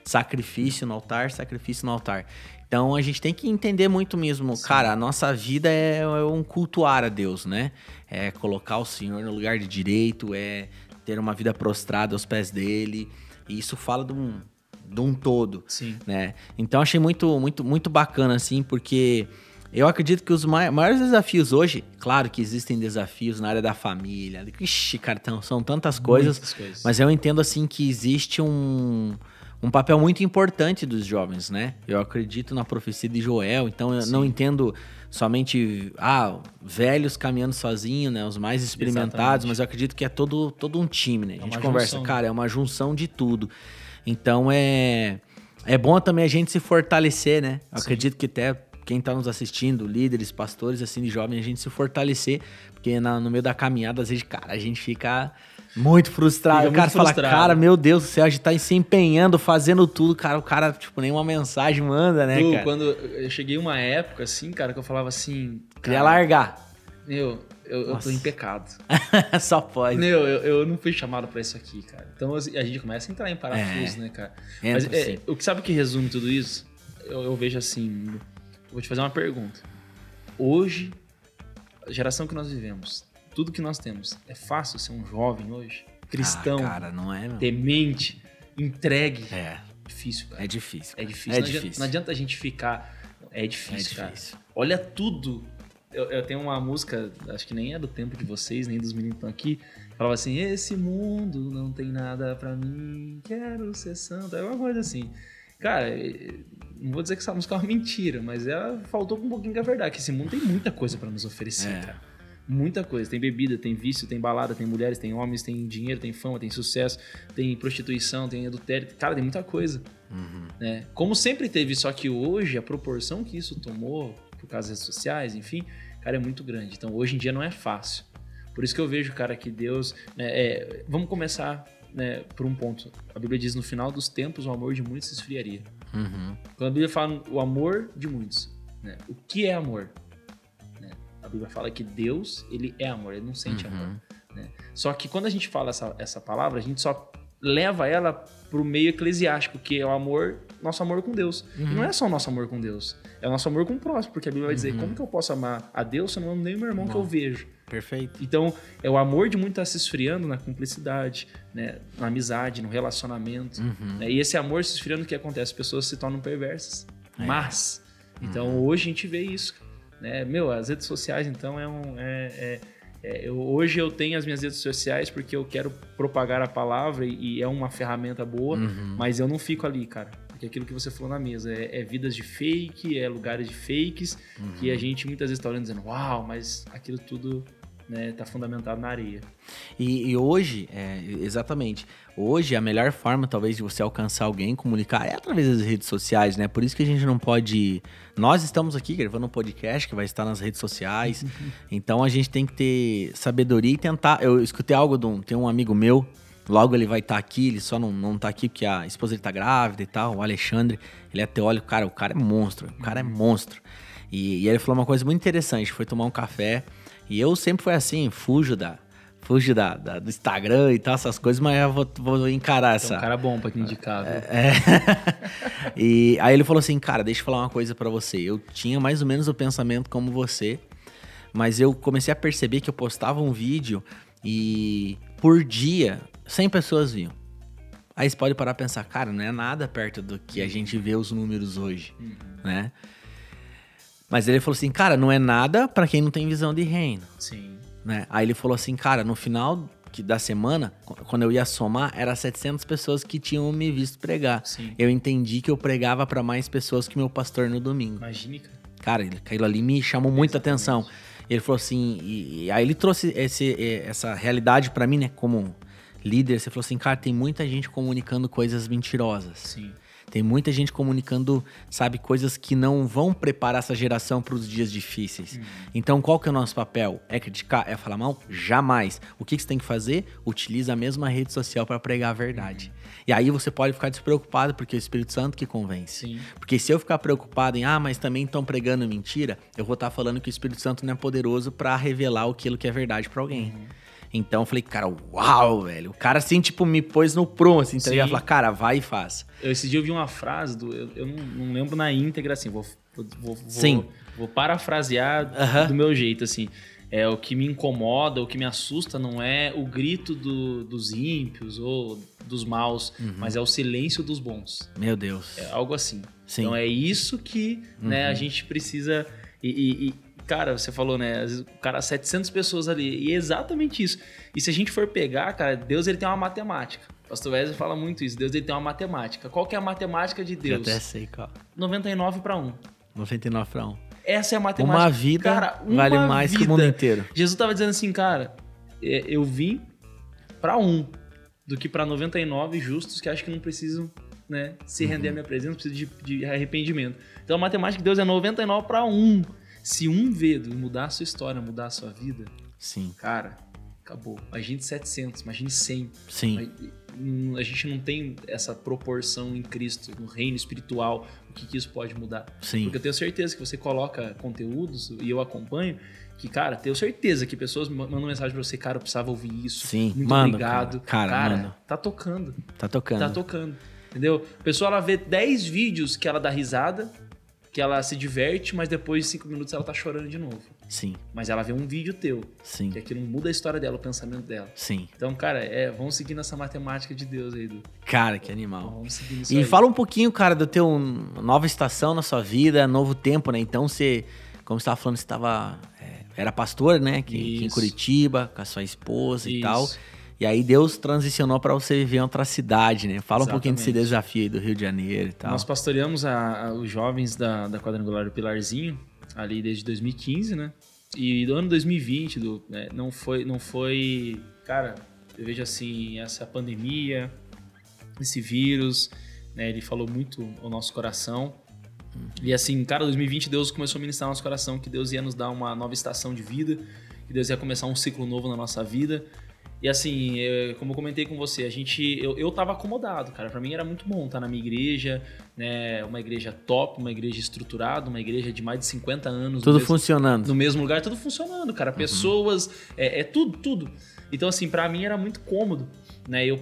Sacrifício no altar, sacrifício no altar. Então a gente tem que entender muito mesmo, cara, a nossa vida é, é um cultuar a Deus, né? É colocar o Senhor no lugar de direito, é ter uma vida prostrada aos pés dele. E isso fala de um, de um todo Sim. né? Então achei muito, muito, muito bacana, assim, porque eu acredito que os mai- maiores desafios hoje, claro que existem desafios na área da família, ixi, cara, então, são tantas coisas, coisas. mas eu entendo, assim, que existe um, um papel muito importante dos jovens, né? Eu acredito na profecia de Joel, então eu não entendo somente, ah, velhos caminhando sozinho, né? Os mais experimentados, Exatamente. mas eu acredito que é todo, todo um time, né? A É gente uma conversa, junção, cara, é uma junção de tudo. Então é é bom também a gente se fortalecer, né? Eu Sim. acredito que até quem tá nos assistindo, líderes, pastores, assim, de jovens, a gente se fortalecer, porque na- no meio da caminhada, às vezes, cara, a gente fica muito frustrado. Fica o cara fala, cara, meu Deus do céu, a gente tá se empenhando, fazendo tudo, cara, o cara, tipo, nenhuma mensagem manda, né, Tu, cara? quando eu cheguei uma época assim, cara, que eu falava assim. Queria largar. Meu, eu, eu tô em pecado. Só pode. Meu, eu, eu não fui chamado pra isso aqui, cara. Então assim, a gente começa a entrar em parafuso, né, cara? Mas Entra, é, sim. o que sabe o que resume tudo isso? Eu, eu vejo assim. Vou te fazer uma pergunta. Hoje, a geração que nós vivemos, tudo que nós temos, é fácil ser um jovem hoje? Cristão, Ah, cara, não é, meu? temente, entregue. É, difícil, cara. é difícil. É cara. difícil. É não, Adianta, difícil. não adianta a gente ficar. É É difícil, cara. difícil. Olha tudo. Eu, eu tenho uma música, acho que nem é do tempo de vocês, nem dos meninos que estão aqui. Falava assim: Esse mundo não tem nada pra mim, quero ser santo. É uma coisa assim. Cara, eh, não vou dizer que essa música é uma mentira, mas ela faltou um pouquinho com a verdade. Que esse mundo tem muita coisa pra nos oferecer, É. cara. Muita coisa. Tem bebida, tem vício, tem balada, tem mulheres, tem homens, tem dinheiro, tem fama, tem sucesso, tem prostituição, tem adultério. Cara, tem muita coisa Uhum. né? Como sempre teve, só que hoje a proporção que isso tomou, por causa das redes sociais, enfim, cara, é muito grande. Então hoje em dia não é fácil. Por isso que eu vejo, cara, que Deus. né, é, vamos começar né, por um ponto. A Bíblia diz: no final dos tempos o amor de muitos se esfriaria. Uhum. Quando a Bíblia fala o amor de muitos, né, o que é amor? Né? A Bíblia fala que Deus, ele é amor, ele não sente Uhum. amor. Só que quando a gente fala essa, essa palavra, a gente só leva ela pro meio eclesiástico, que é o amor, nosso amor com Deus. E não é só o nosso amor com Deus, é o nosso amor com o próximo, porque a Bíblia vai dizer, como que eu posso amar a Deus se eu não amo nem o meu irmão que eu vejo? Perfeito. Então, é o amor de muito estar se esfriando na cumplicidade, né, na amizade, no relacionamento. Uhum. né? E esse amor se esfriando, o que acontece? As pessoas se tornam perversas. É. Mas, então Uhum. hoje a gente vê isso. Né? Meu, as redes sociais, então, é um. é- é- é, eu- hoje eu tenho as minhas redes sociais porque eu quero propagar a palavra e, e é uma ferramenta boa, Uhum. mas eu não fico ali, cara. Porque aquilo que você falou na mesa é, é vidas de fake, é lugares de fakes, Uhum. que a gente muitas vezes tá olhando dizendo, uau, mas aquilo tudo né, tá fundamentado na areia. E, e hoje, é, exatamente, hoje a melhor forma talvez de você alcançar alguém, comunicar, é através das redes sociais, né? Por isso que a gente não pode... Nós estamos aqui gravando um podcast que vai estar nas redes sociais, então a gente tem que ter sabedoria e tentar... Eu escutei algo de um... Tem um amigo meu, logo ele vai estar aqui, ele só não, não tá aqui porque a esposa dele tá grávida e tal, o Alexandre, ele é teólogo, cara, o cara é monstro, o cara é monstro. E, e ele falou uma coisa muito interessante, foi tomar um café, e eu sempre fui assim, fujo da fujo da, da- do Instagram e tal, essas coisas, mas eu vou, vou encarar É essa. um cara bom pra te indicar, viu? É. e aí ele falou assim, cara, deixa eu falar uma coisa pra você. Eu tinha mais ou menos o pensamento como você, mas eu comecei a perceber que eu postava um vídeo e por dia 100 pessoas viam. Aí você pode parar pra pensar, cara, não é nada perto do que a gente vê os números hoje, né? Mas ele falou assim, cara, não é nada pra quem não tem visão de reino Sim. né? Aí ele falou assim, cara, no final que da semana, qu- quando eu ia somar, era 700 pessoas que tinham me visto pregar. Sim. Eu entendi que eu pregava para mais pessoas que meu pastor no domingo. Imagine, cara. Cara, ele- aquilo ali me chamou muita atenção. Ele falou assim, e, e aí ele trouxe esse, essa realidade para mim, né, como líder. Você falou assim, cara, tem muita gente comunicando coisas mentirosas. Sim. Tem muita gente comunicando, sabe, coisas que não vão preparar essa geração para os dias difíceis. Uhum. Então, qual que é o nosso papel? É criticar? É falar mal? Jamais. O que, que você tem que fazer? Utiliza a mesma rede social para pregar a verdade. E aí você pode ficar despreocupado, porque é o Espírito Santo que convence. Sim. Porque se eu ficar preocupado em, ah, mas também estão pregando mentira, eu vou estar falando que o Espírito Santo não é poderoso para revelar aquilo que é verdade para alguém. Então eu falei, cara, uau, velho. O cara assim, tipo, me pôs no prumo, assim, tá ligado? Falar, cara, vai e faz. Eu, esse dia eu vi uma frase, do, eu, eu não, não lembro na íntegra, assim, vou, vou, Sim. vou, vou parafrasear Aham. do meu jeito, assim. É, o que me incomoda, o que me assusta não é o grito do- dos ímpios ou dos maus, Uhum. mas é o silêncio dos bons. Meu Deus. É algo assim. Sim. Uhum. Então é isso que né, a gente precisa. E- e, cara, você falou, né? O cara, 700 pessoas ali. E é exatamente isso. E se a gente for pegar, cara, Deus ele tem uma matemática. O pastor Wesley fala muito isso. Deus ele tem uma matemática. Qual que é a matemática de Deus? até sei qual. 99 para 1. 99 pra 1. Essa é a matemática. Uma vida Cara, uma vale mais que o vida. mundo inteiro. Jesus tava dizendo assim, cara, é, eu vim para um do que para 99 justos que acham que não precisam né, se Uhum. render à minha presença, precisam de, de arrependimento. Então a matemática de Deus é 99 para um. Se um vedo mudar a sua história, mudar a sua vida, Sim, cara, acabou. Imagine 700, imagine 100. sim. Hum, A gente não tem essa proporção em Cristo, no reino espiritual, o que, que isso pode mudar. Sim. Porque eu tenho certeza que você coloca conteúdos e eu acompanho, que, cara, tenho certeza que pessoas ma- mandam mensagem pra você, cara, eu precisava ouvir isso. Sim, Muito manda, obrigado. cara. Cara, manda. tá tocando. Tá tocando. Tá tocando. Entendeu? A pessoa ela vê 10 vídeos que ela dá risada, que ela se diverte, mas depois de 5 minutos ela tá chorando de novo. Sim, Mas ela vê um vídeo teu, sim, que aquilo muda a história dela, o pensamento dela. sim. Então, cara, é, vamos seguir nessa matemática de Deus aí, Du. Cara, que animal. Vamos seguir nisso E aí. fala um pouquinho, cara, do teu nova estação na sua vida, novo tempo, né? Então você, como você estava falando, você estava era pastor, né? Que, que em Isso. Curitiba, com a sua esposa e Isso. E aí Deus transicionou para você viver em outra cidade, né? Fala um pouquinho desse Exatamente. desafio aí do Rio de Janeiro e tal. Nós pastoreamos a- a- os jovens da, da quadrangular do Pilarzinho ali desde 2015, né? E do ano 2020, do, né, não foi, não foi, cara, eu vejo assim essa pandemia, esse vírus, né? Ele falou muito ao nosso coração. E assim, cara, 2020 Deus começou a ministrar no nosso coração que Deus ia nos dar uma nova estação de vida, que Deus ia começar um ciclo novo na nossa vida. E assim, é, como eu comentei com você, a gente, eu, eu tava acomodado, cara. Pra mim era muito bom estar na minha igreja, né? Uma igreja top, uma igreja estruturada, uma igreja de mais de 50 anos. Tudo no mesmo- funcionando. no mesmo lugar, tudo funcionando, cara. Pessoas, é, é tudo, tudo. Então, assim, pra mim era muito cômodo, né? Eu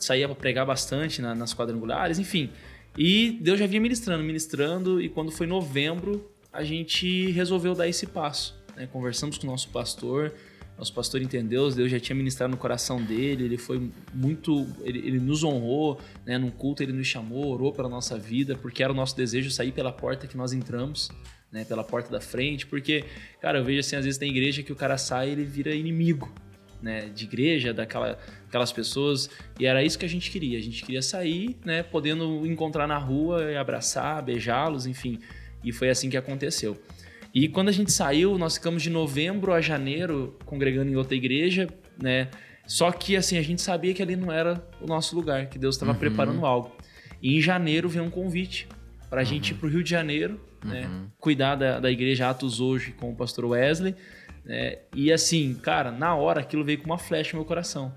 saía pra pregar bastante na- nas quadrangulares, enfim. E Deus já vinha ministrando, ministrando, e quando foi novembro, a gente resolveu dar esse passo. né? Conversamos com o nosso pastor, nosso pastor entendeu, Deus já tinha ministrado no coração dele, ele foi muito. Ele, ele nos honrou, né? Num culto ele nos chamou, orou pela nossa vida, porque era o nosso desejo sair pela porta que nós entramos, né? Pela porta da frente, porque, cara, eu vejo assim, às vezes tem igreja que o cara sai e ele vira inimigo. Né, de igreja, daquela, daquelas pessoas, e era isso que a gente queria. A gente queria sair, né, podendo encontrar na rua e abraçar, beijá-los, enfim. E foi assim que aconteceu. E quando a gente saiu, nós ficamos de novembro a janeiro congregando em outra igreja, né? Só que assim, a gente sabia que ali não era o nosso lugar, que Deus estava Uhum. preparando algo. E em janeiro veio um convite para a gente ir para o Rio de Janeiro, né? Uhum. Cuidar da, da igreja Atos hoje com o pastor Wesley. Né? E assim, cara, na hora aquilo veio com uma flecha no meu coração.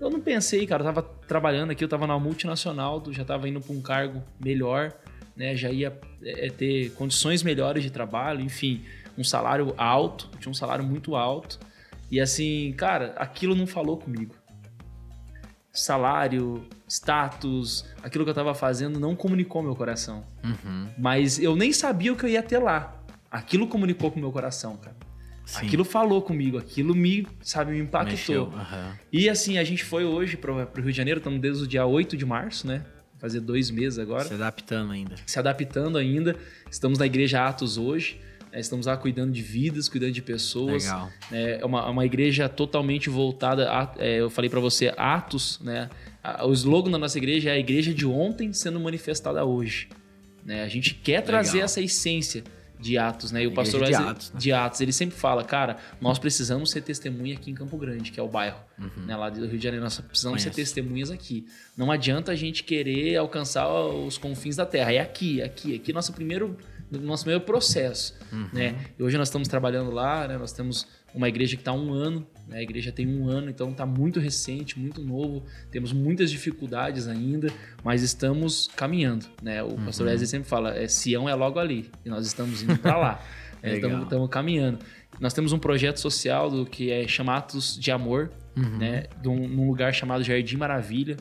Eu não pensei, cara, eu tava trabalhando aqui, eu tava na multinacional, já tava indo para um cargo melhor, né? Já ia é, ter condições melhores de trabalho, enfim, um salário alto, tinha um salário muito alto. E assim, cara, aquilo não falou comigo. Salário, status, aquilo que eu tava fazendo não comunicou meu coração. Uhum. Mas eu nem sabia o que eu ia ter lá. Aquilo comunicou com meu coração, cara. Sim. Aquilo falou comigo, aquilo me, sabe, me impactou. Mexeu. Aham. E assim, a gente foi hoje para o Rio de Janeiro, estamos desde o dia 8 de março, né? Fazer dois meses agora. Se adaptando ainda. Se adaptando ainda. Estamos na Igreja Atos hoje. né? Estamos lá cuidando de vidas, cuidando de pessoas. Legal. É uma, uma igreja totalmente voltada a, é, eu falei para você, Atos, né? O slogan da nossa igreja é a igreja de ontem sendo manifestada hoje. Né? A gente quer trazer Legal. essa essência de Atos, né? E o pastor de Wesley Atos, né? de Atos, ele sempre fala, cara, nós precisamos ser testemunha aqui em Campo Grande, que é o bairro, Uhum. né, lá do Rio de Janeiro. Nós precisamos ser Conheço. testemunhas aqui. Não adianta a gente querer alcançar os confins da terra. É aqui, aqui, aqui nosso primeiro, nosso primeiro processo, Uhum. né? E hoje nós estamos trabalhando lá, né? Nós temos uma igreja que está um ano, né? A igreja tem um ano, então está muito recente, muito novo. Temos muitas dificuldades ainda, mas estamos caminhando, né? O pastor Uhum. Wesley sempre fala, é, Sião é logo ali, e nós estamos indo para lá. Estamos caminhando. Nós temos um projeto social do que é Chamatos de Amor, Uhum. né? De um- num lugar chamado Jardim Maravilha.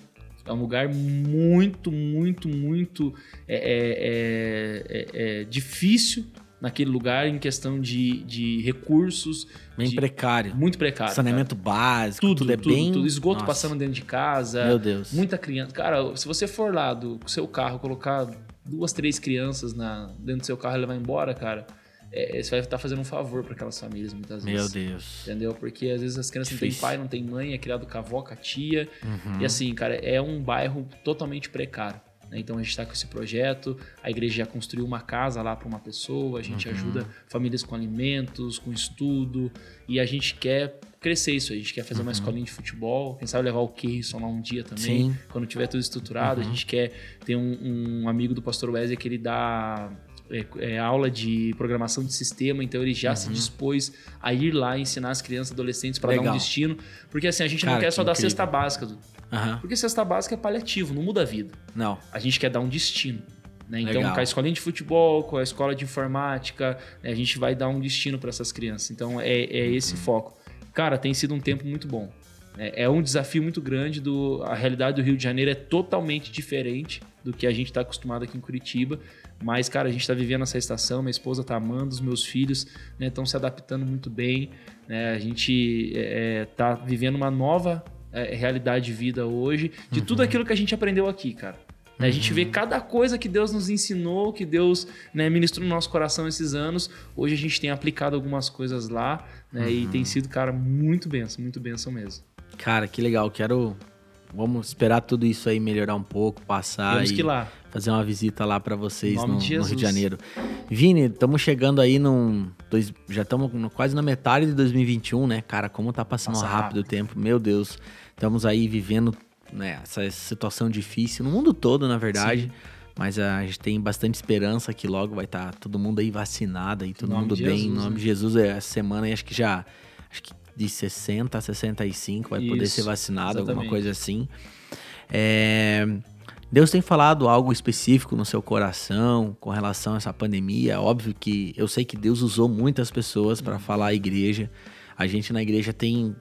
É um lugar muito, muito, muito é, é, é, é, é difícil naquele lugar em questão de, de recursos. Bem de- precário. Muito precário. cara. Saneamento básico, tudo, Tudo, é tudo, bem. tudo. Esgoto Nossa, passando dentro de casa. Meu Deus. Muita criança. Cara, se você for lá do seu carro, colocar duas, três crianças na, dentro do seu carro e levar embora, cara, é, você vai estar fazendo um favor para aquelas famílias muitas Meu vezes. Deus. Entendeu? Porque às vezes as crianças não têm Difícil. pai, não têm mãe, é criado com a avó, com a tia. Uhum. E assim, cara, é um bairro totalmente precário. né? Então a gente está com esse projeto, a igreja já construiu uma casa lá para uma pessoa, a gente Uhum. ajuda famílias com alimentos, com estudo, e a gente quer crescer isso, a gente quer fazer uma escolinha de futebol, quem sabe levar o Keirson lá um dia também, Uhum. Sim. quando tiver tudo estruturado, Uhum. a gente quer ter um, um amigo do pastor Wesley que ele dá é, é, aula de programação de sistema, então ele já se dispôs a ir lá ensinar as crianças e adolescentes para dar um destino, porque assim, a gente Cara, não quer que só dar incrível. cesta básica, Du. Aham. porque cesta básica é paliativo, não muda a vida. Não. A gente quer dar um destino. Né? Então, Legal. com a escolinha de futebol, com a escola de informática, né, a gente vai dar um destino para essas crianças. Então, é, é Uhum. esse foco. Cara, tem sido um tempo muito bom. né? É um desafio muito grande. Do, a realidade do Rio de Janeiro é totalmente diferente do que a gente está acostumado aqui em Curitiba. Mas, cara, a gente está vivendo essa estação, minha esposa está amando, os meus filhos estão se adaptando muito bem. né? A gente está vivendo uma nova é, realidade de vida hoje, de tudo aquilo que a gente aprendeu aqui, cara. Né, A gente vê cada coisa que Deus nos ensinou, que Deus né, ministrou no nosso coração esses anos. Hoje a gente tem aplicado algumas coisas lá, né? E tem sido, cara, muito benção, muito benção mesmo. Cara, que legal. Quero. Vamos esperar tudo isso aí melhorar um pouco, passar Temos e fazer uma visita lá pra vocês no, de no Rio de Janeiro. Vini, estamos chegando aí num. dois- já estamos quase na metade de 2021, né? Cara, como tá passando Passa rápido, rápido. o tempo. Meu Deus. Estamos aí vivendo né, essa situação difícil no mundo todo, na verdade. Mas a gente tem bastante esperança que logo vai estar todo mundo aí vacinado aí, todo mundo bem. Jesus, em nome né? de Jesus, é, essa semana aí acho que já. Acho que de 60 a 65 vai poder Isso, ser vacinado, alguma exatamente. coisa assim. É, Deus tem falado algo específico no seu coração com relação a essa pandemia. Óbvio que eu sei que Deus usou muitas pessoas para falar à igreja. A gente na igreja tem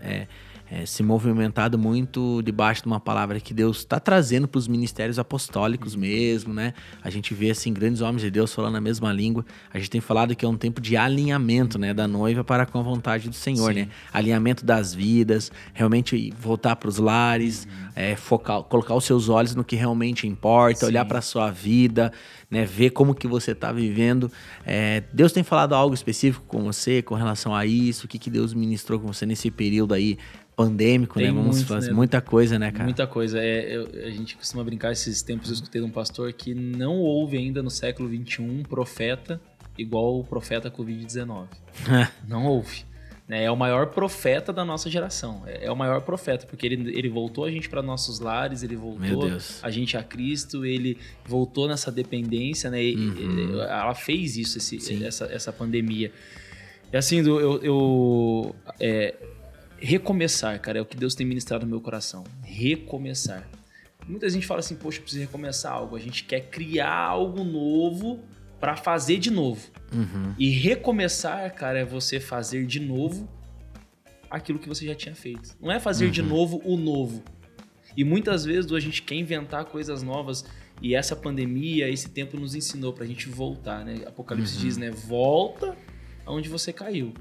é, é, se movimentado muito debaixo de uma palavra que Deus está trazendo para os ministérios apostólicos mesmo, né? A gente vê assim grandes homens de Deus falando a mesma língua. A gente tem falado que é um tempo de alinhamento, né, da noiva para com a vontade do Senhor, Sim. né? Alinhamento das vidas, realmente voltar para os lares, é, focar, colocar os seus olhos no que realmente importa, Sim. olhar para a sua vida, né? Ver como que você está vivendo. É, Deus tem falado algo específico com você com relação a isso? O que, que Deus ministrou com você nesse período aí pandêmico, Tem né? Vamos muito, fazer né? muita coisa, né, cara? Muita coisa. É, eu- a gente costuma brincar esses tempos. Eu escutei de um pastor que não houve ainda no século XXI um profeta igual o profeta Covid-19. não houve. né? É o maior profeta da nossa geração. É é o maior profeta, porque ele, ele voltou a gente para nossos lares, ele voltou a gente a Cristo, ele voltou nessa dependência, né? E- Uhum. ela fez isso, esse- essa, essa pandemia. E assim, eu, eu é, recomeçar, cara, é o que Deus tem ministrado no meu coração. Recomeçar. Muita gente fala assim, poxa, eu preciso recomeçar algo. A gente quer criar algo novo para fazer de novo. Uhum. E recomeçar, cara, é você fazer de novo aquilo que você já tinha feito. Não é fazer de novo o novo. E muitas vezes a gente quer inventar coisas novas e essa pandemia, esse tempo nos ensinou pra gente voltar, né? Apocalipse diz, né? Volta aonde você caiu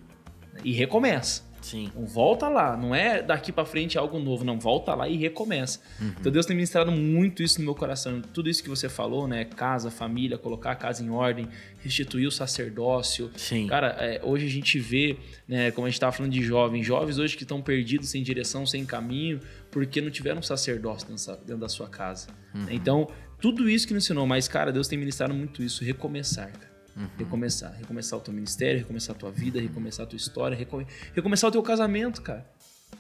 e recomeça. Sim. Então, volta lá, não é daqui pra frente algo novo, não, volta lá e recomeça. Então Deus tem ministrado muito isso no meu coração, tudo isso que você falou, né, casa, família, colocar a casa em ordem, restituir o sacerdócio. Sim. Cara, é, hoje a gente vê, né, como a gente tava falando de jovens, jovens hoje que estão perdidos, sem direção, sem caminho, porque não tiveram um sacerdócio dentro, da- sua casa. Então, tudo isso que nos ensinou, mas cara, Deus tem ministrado muito isso, recomeçar, cara. Recomeçar. Recomeçar o teu ministério, recomeçar a tua vida, recomeçar a tua história, recome- recomeçar o teu casamento, cara.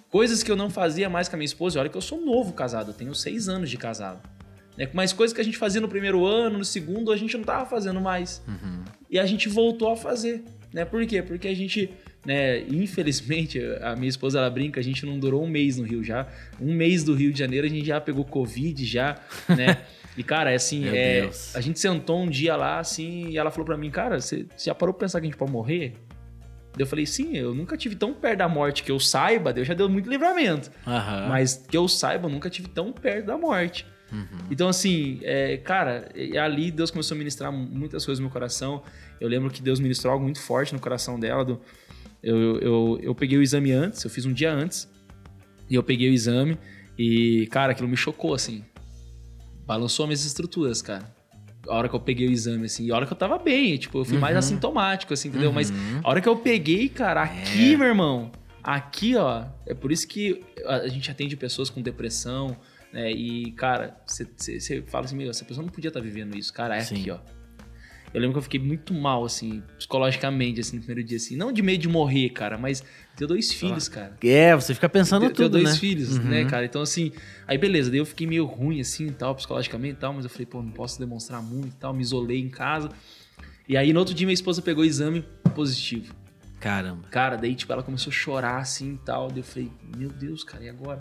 Coisas que eu não fazia mais com a minha esposa. Olha que eu sou novo casado, eu tenho seis anos de casado. Né? Mas coisas que a gente fazia no primeiro ano, no segundo, a gente não tava fazendo mais. E a gente voltou a fazer. Né? Por quê? Porque a gente, né, infelizmente, a minha esposa ela brinca, a gente não durou um mês no Rio já. Um mês do Rio de Janeiro a gente já pegou Covid já, né? E, cara, é assim, é, a gente sentou um dia lá, assim, e ela falou pra mim, cara, você já parou pra pensar que a gente pode morrer? Eu falei, sim, eu nunca tive tão perto da morte que eu saiba, Deus já deu muito livramento. Aham. Mas que eu saiba, eu nunca tive tão perto da morte. Então, assim, é, cara, e ali Deus começou a ministrar muitas coisas no meu coração. Eu lembro que Deus ministrou algo muito forte no coração dela. do- eu, eu, eu peguei o exame antes, eu fiz um dia antes. E eu peguei o exame e, cara, aquilo me chocou, assim. Balançou minhas estruturas, cara. A hora que eu peguei o exame, assim, e a hora que eu tava bem, tipo, eu fui mais assintomático, assim, entendeu? Mas a hora que eu peguei, cara, aqui, meu irmão, aqui, ó, é por isso que a gente atende pessoas com depressão, né? E, cara, você fala assim, meu, essa pessoa não podia estar vivendo isso, cara, é Sim. aqui, ó. Eu lembro que eu fiquei muito mal, assim, psicologicamente, assim, no primeiro dia, assim. Não de medo de morrer, cara, mas ter dois filhos, cara. É, você fica pensando tenho tudo, dois né? filhos, Uhum. né, cara? Então, assim, aí beleza, daí eu fiquei meio ruim, assim, e tal, psicologicamente e tal, mas eu falei, pô, não posso demonstrar muito e tal, me isolei em casa. E aí, no outro dia, minha esposa pegou o exame positivo. Caramba. Cara, daí, tipo, ela começou a chorar, assim, e tal, daí eu falei, meu Deus, cara, e agora?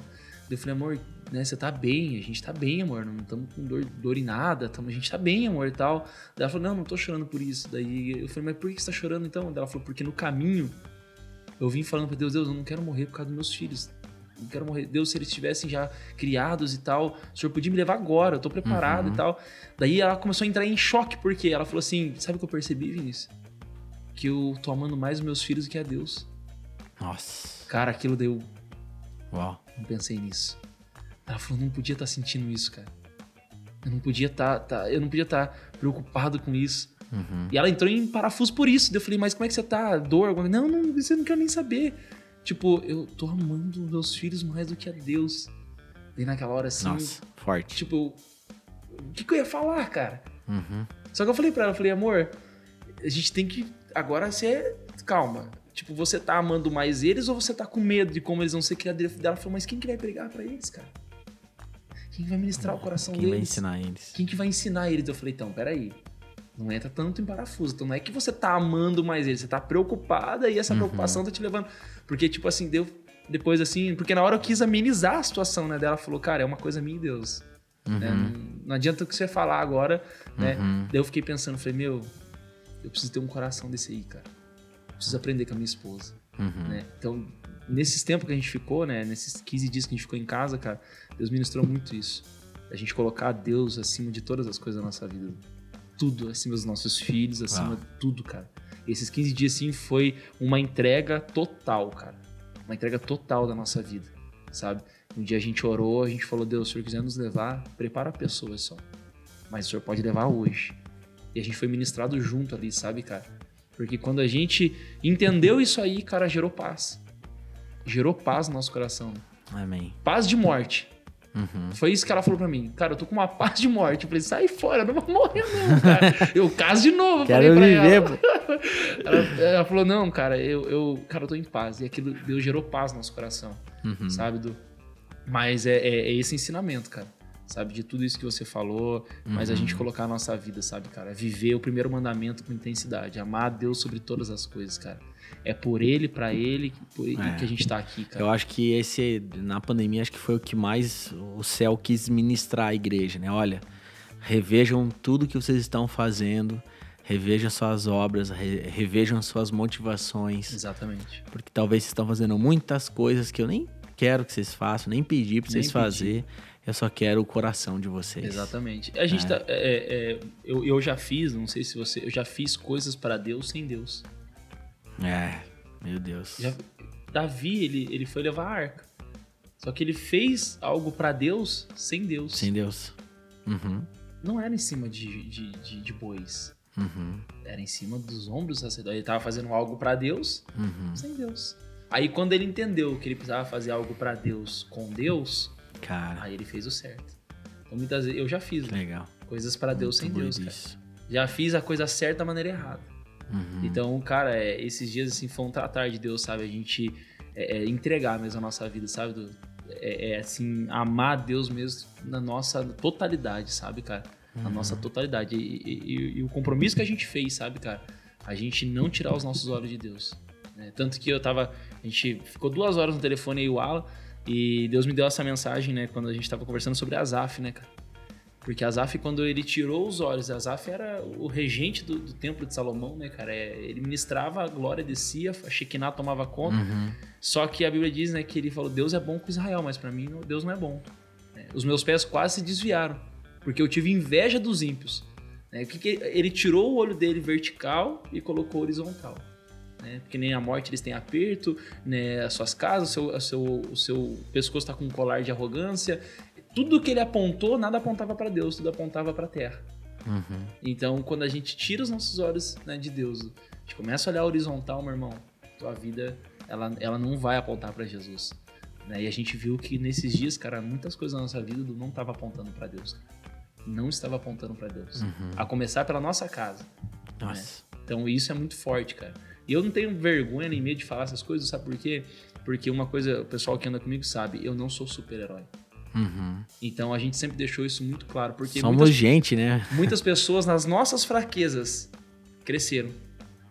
Eu falei, amor, né, você tá bem, a gente tá bem, amor, não estamos com dor, dor em nada, tamo, a gente tá bem, amor, e tal. Daí ela falou, não, não tô chorando por isso. Daí eu falei, mas por que você tá chorando, então? Daí ela falou, porque no caminho, eu vim falando pra Deus, Deus, eu não quero morrer por causa dos meus filhos. Não quero morrer. Deus, se eles estivessem já criados e tal, o senhor podia me levar agora, eu tô preparado e tal. Daí ela começou a entrar em choque, porque ela falou assim: sabe o que eu percebi, Vinícius? Que eu tô amando mais os meus filhos do que a Deus. Nossa. Cara, aquilo deu. Uau. Não pensei nisso. Ela falou: não podia estar sentindo isso, cara. Eu não podia estar. tá, eu não podia estar preocupado com isso. Uhum. E ela entrou em parafuso por isso. Daí eu falei, mas como é que você tá? Dor? Alguma... Não, não, você não quer nem saber. Tipo, eu tô amando meus filhos mais do que a Deus. Daí naquela hora assim, Nossa, forte. tipo, o que, que eu ia falar, cara? Uhum. Só que eu falei pra ela, eu falei, amor, a gente tem que agora ser calma. Tipo, você tá amando mais eles ou você tá com medo de como eles vão ser criados? Ela falou, mas quem que vai pregar pra eles, cara? Quem vai ministrar o coração Quem vai deles? ensinar eles? Quem que vai ensinar eles? Eu falei, então, peraí. Não entra tanto em parafuso. Então não é que você tá amando mais eles, você tá preocupada e essa Uhum. preocupação tá te levando. Porque, tipo assim, deu. Depois, assim, porque na hora eu quis amenizar a situação, né? Dela falou, cara, é uma coisa minha e Deus. né? Não, não adianta o que você falar agora, né? Uhum. Daí eu fiquei pensando, falei, meu, eu preciso ter um coração desse aí, cara. Preciso aprender com a minha esposa, Uhum. né? Então, nesses tempos que a gente ficou, né? Nesses 15 dias que a gente ficou em casa, cara, Deus ministrou muito isso. A gente colocar Deus acima de todas as coisas da nossa vida. Tudo, acima dos nossos filhos, acima Uau. de tudo, cara. Esses 15 dias, assim, foi uma entrega total, cara. Uma entrega total da nossa vida, sabe? Um dia a gente orou, a gente falou, Deus, se o Senhor quiser nos levar, prepara pessoas só. Mas o Senhor pode levar hoje. E a gente foi ministrado junto ali, sabe, cara? Porque quando a gente entendeu isso aí, cara, gerou paz. Gerou paz no nosso coração. Amém. Paz de morte. Uhum. Foi isso que ela falou pra mim. Cara, eu tô com uma paz de morte. Eu falei, sai fora, não vou morrer não, cara. Eu caso de novo. eu Quero falei pra viver, ela. ela. Ela falou, não, cara, eu, eu, cara, eu tô em paz. E aquilo, Deus gerou paz no nosso coração, Uhum. sabe? Do... Mas é, é- é esse ensinamento, cara. Sabe? De tudo isso que você falou, mas a Uhum. gente colocar a nossa vida, sabe, cara? Viver o primeiro mandamento com intensidade. Amar a Deus sobre todas as coisas, cara. É por Ele, pra Ele, por ele É. que a gente tá aqui, cara. Eu acho que esse, na pandemia, acho que foi o que mais o céu quis ministrar à igreja, né? Olha, revejam tudo que vocês estão fazendo, revejam suas obras, re- revejam suas motivações, Exatamente. porque talvez vocês estão fazendo muitas coisas que eu nem quero que vocês façam, nem pedi pra Nem vocês fazer. Eu só quero o coração de vocês. Exatamente. A gente tá. é, é, eu, eu já fiz, não sei se você. Eu já fiz coisas para Deus sem Deus. É, meu Deus. Já- Davi, ele, ele foi levar a arca. Só que ele fez algo para Deus sem Deus. Sem Deus. Uhum, Não era em cima de, de, de, de bois. uhum, Era em cima dos ombros do sacerdote. Ele tava fazendo algo para Deus uhum. sem Deus. Aí quando ele entendeu que ele precisava fazer algo para Deus com Deus, Cara, aí ele fez o certo. Então muitas vezes eu já fiz que legal. coisas para Deus sem Deus, cara. isso. Já fiz a coisa certa da maneira errada. Uhum. Então, cara, é, esses dias assim foi um tratar de Deus, sabe? A gente é, é, entregar mesmo a nossa vida, sabe? Do, é, é, assim, amar Deus mesmo na nossa totalidade, sabe, cara? Na nossa totalidade. E, e- e- e o compromisso que a gente fez, sabe, cara? A gente não tirar os nossos olhos de Deus. né? Tanto que eu tava. A gente ficou duas horas no telefone aí, o Alan, e Deus me deu essa mensagem, né? Quando a gente tava conversando sobre Azaf, né, cara? Porque Azaf, quando ele tirou os olhos, Azaf era o regente do, do templo de Salomão, né, cara? É, ele ministrava, a glória descia, a Shekinah tomava conta. Uhum. Só que a Bíblia diz, né, que ele falou: Deus é bom com Israel, mas pra mim Deus não é bom. né? Os meus pés quase se desviaram, porque eu tive inveja dos ímpios. né? Que que- ele tirou o olho dele vertical e colocou horizontal. Né? Porque nem a morte eles têm aperto, né? as suas casas, o seu, o seu, o seu pescoço está com um colar de arrogância. Tudo que ele apontou, nada apontava para Deus, tudo apontava para a terra. Uhum. Então, quando a gente tira os nossos olhos né, de Deus, a gente começa a olhar horizontal, meu irmão, tua vida ela, ela não vai apontar para Jesus. né? E a gente viu que nesses dias, cara, muitas coisas na nossa vida não estava apontando para Deus. cara. Não estava apontando para Deus. Uhum. A começar pela nossa casa. Nossa. Então isso é muito forte, cara. E eu não tenho vergonha nem medo de falar essas coisas, sabe por quê? Porque uma coisa, o pessoal que anda comigo sabe, eu não sou super-herói. Uhum. Então a gente sempre deixou isso muito claro. Porque Somos muitas, gente, né? muitas pessoas, nas nossas fraquezas, cresceram.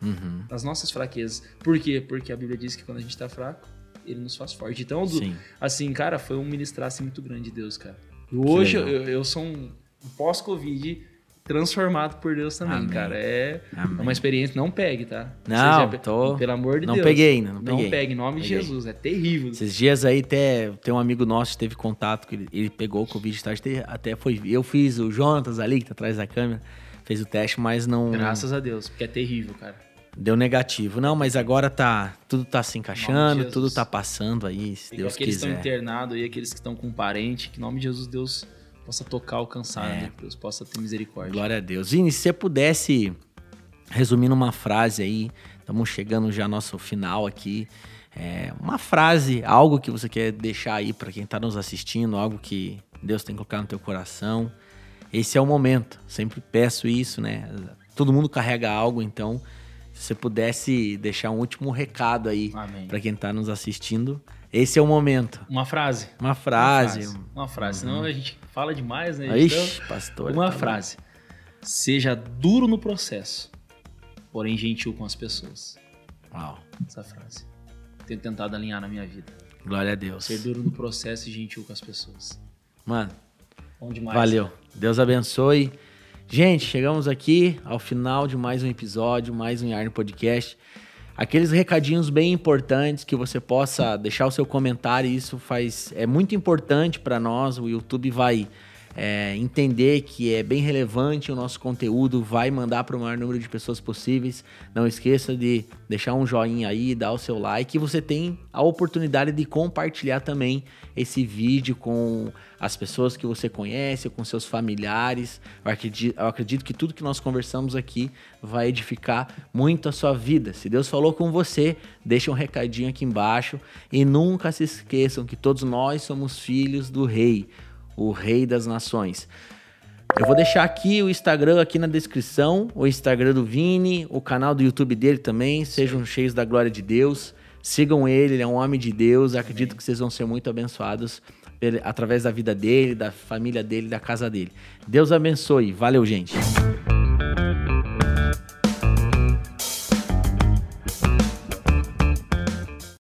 Uhum. Nas nossas fraquezas. Por quê? Porque a Bíblia diz que quando a gente tá fraco, ele nos faz forte. Então, do- Sim. assim, cara, foi um ministrar assim, muito grande de Deus, cara. E hoje eu, eu sou um pós-Covid transformado por Deus também, Amém. cara. É, é Amém. uma experiência. Não pegue, tá? Não, Seja- tô- Pelo amor de Não Deus. peguei ainda, não Não, peguei. pegue, em nome de Peguei. Jesus. É terrível. Esses dias aí até tem um amigo nosso que teve contato, que ele, ele pegou o Covid, tá? Até- até foi. Eu fiz o Jonatas ali, que tá atrás da câmera, fez o teste, mas não Graças a Deus, porque é terrível, cara. deu negativo. Não, mas agora tá. Tudo tá se encaixando, de tudo tá passando aí, se E Deus aqueles que estão quiser. internados e aqueles que estão com parente, que em nome de Jesus, Deus possa tocar, alcançar, É. né? Que Deus possa ter misericórdia. Glória a Deus. Vini, se você pudesse resumir numa frase aí, estamos chegando já ao nosso final aqui. É, uma frase, algo que você quer deixar aí para quem tá nos assistindo, algo que Deus tem colocado no teu coração. Esse é o momento. Sempre peço isso, né? Todo mundo carrega algo, então se você pudesse deixar um último recado aí para quem tá nos assistindo, esse é o momento. Uma frase. Uma frase. Uma frase. Uma frase. Senão a gente fala demais, né? Ixi, pastor. Uma tá frase. Seja duro no processo, porém gentil com as pessoas. Uau. Essa frase. Tenho tentado alinhar na minha vida. Glória a Deus. Ser duro no processo e gentil com as pessoas. Mano, Bom demais. Valeu. Deus abençoe. Gente, chegamos aqui ao final de mais um episódio, mais um Yarn Podcast. Aqueles recadinhos bem importantes que você possa deixar o seu comentário, isso faz é muito importante para nós. O YouTube vai é, entender que é bem relevante o nosso conteúdo, vai mandar para o maior número de pessoas possíveis. Não esqueça de deixar um joinha aí, dar o seu like. E você tem a oportunidade de compartilhar também esse vídeo com as pessoas que você conhece, com seus familiares. Eu acredito, eu acredito que tudo que nós conversamos aqui vai edificar muito a sua vida. Se Deus falou com você, deixa um recadinho aqui embaixo e nunca se esqueçam que todos nós somos filhos do Rei, o Rei das Nações. Eu vou deixar aqui o Instagram aqui na descrição, o Instagram do Vini, o canal do YouTube dele também. Sejam cheios da glória de Deus. Sigam ele, ele é um homem de Deus. Acredito que vocês vão ser muito abençoados através da vida dele, da família dele, da casa dele. Deus abençoe. Valeu, gente.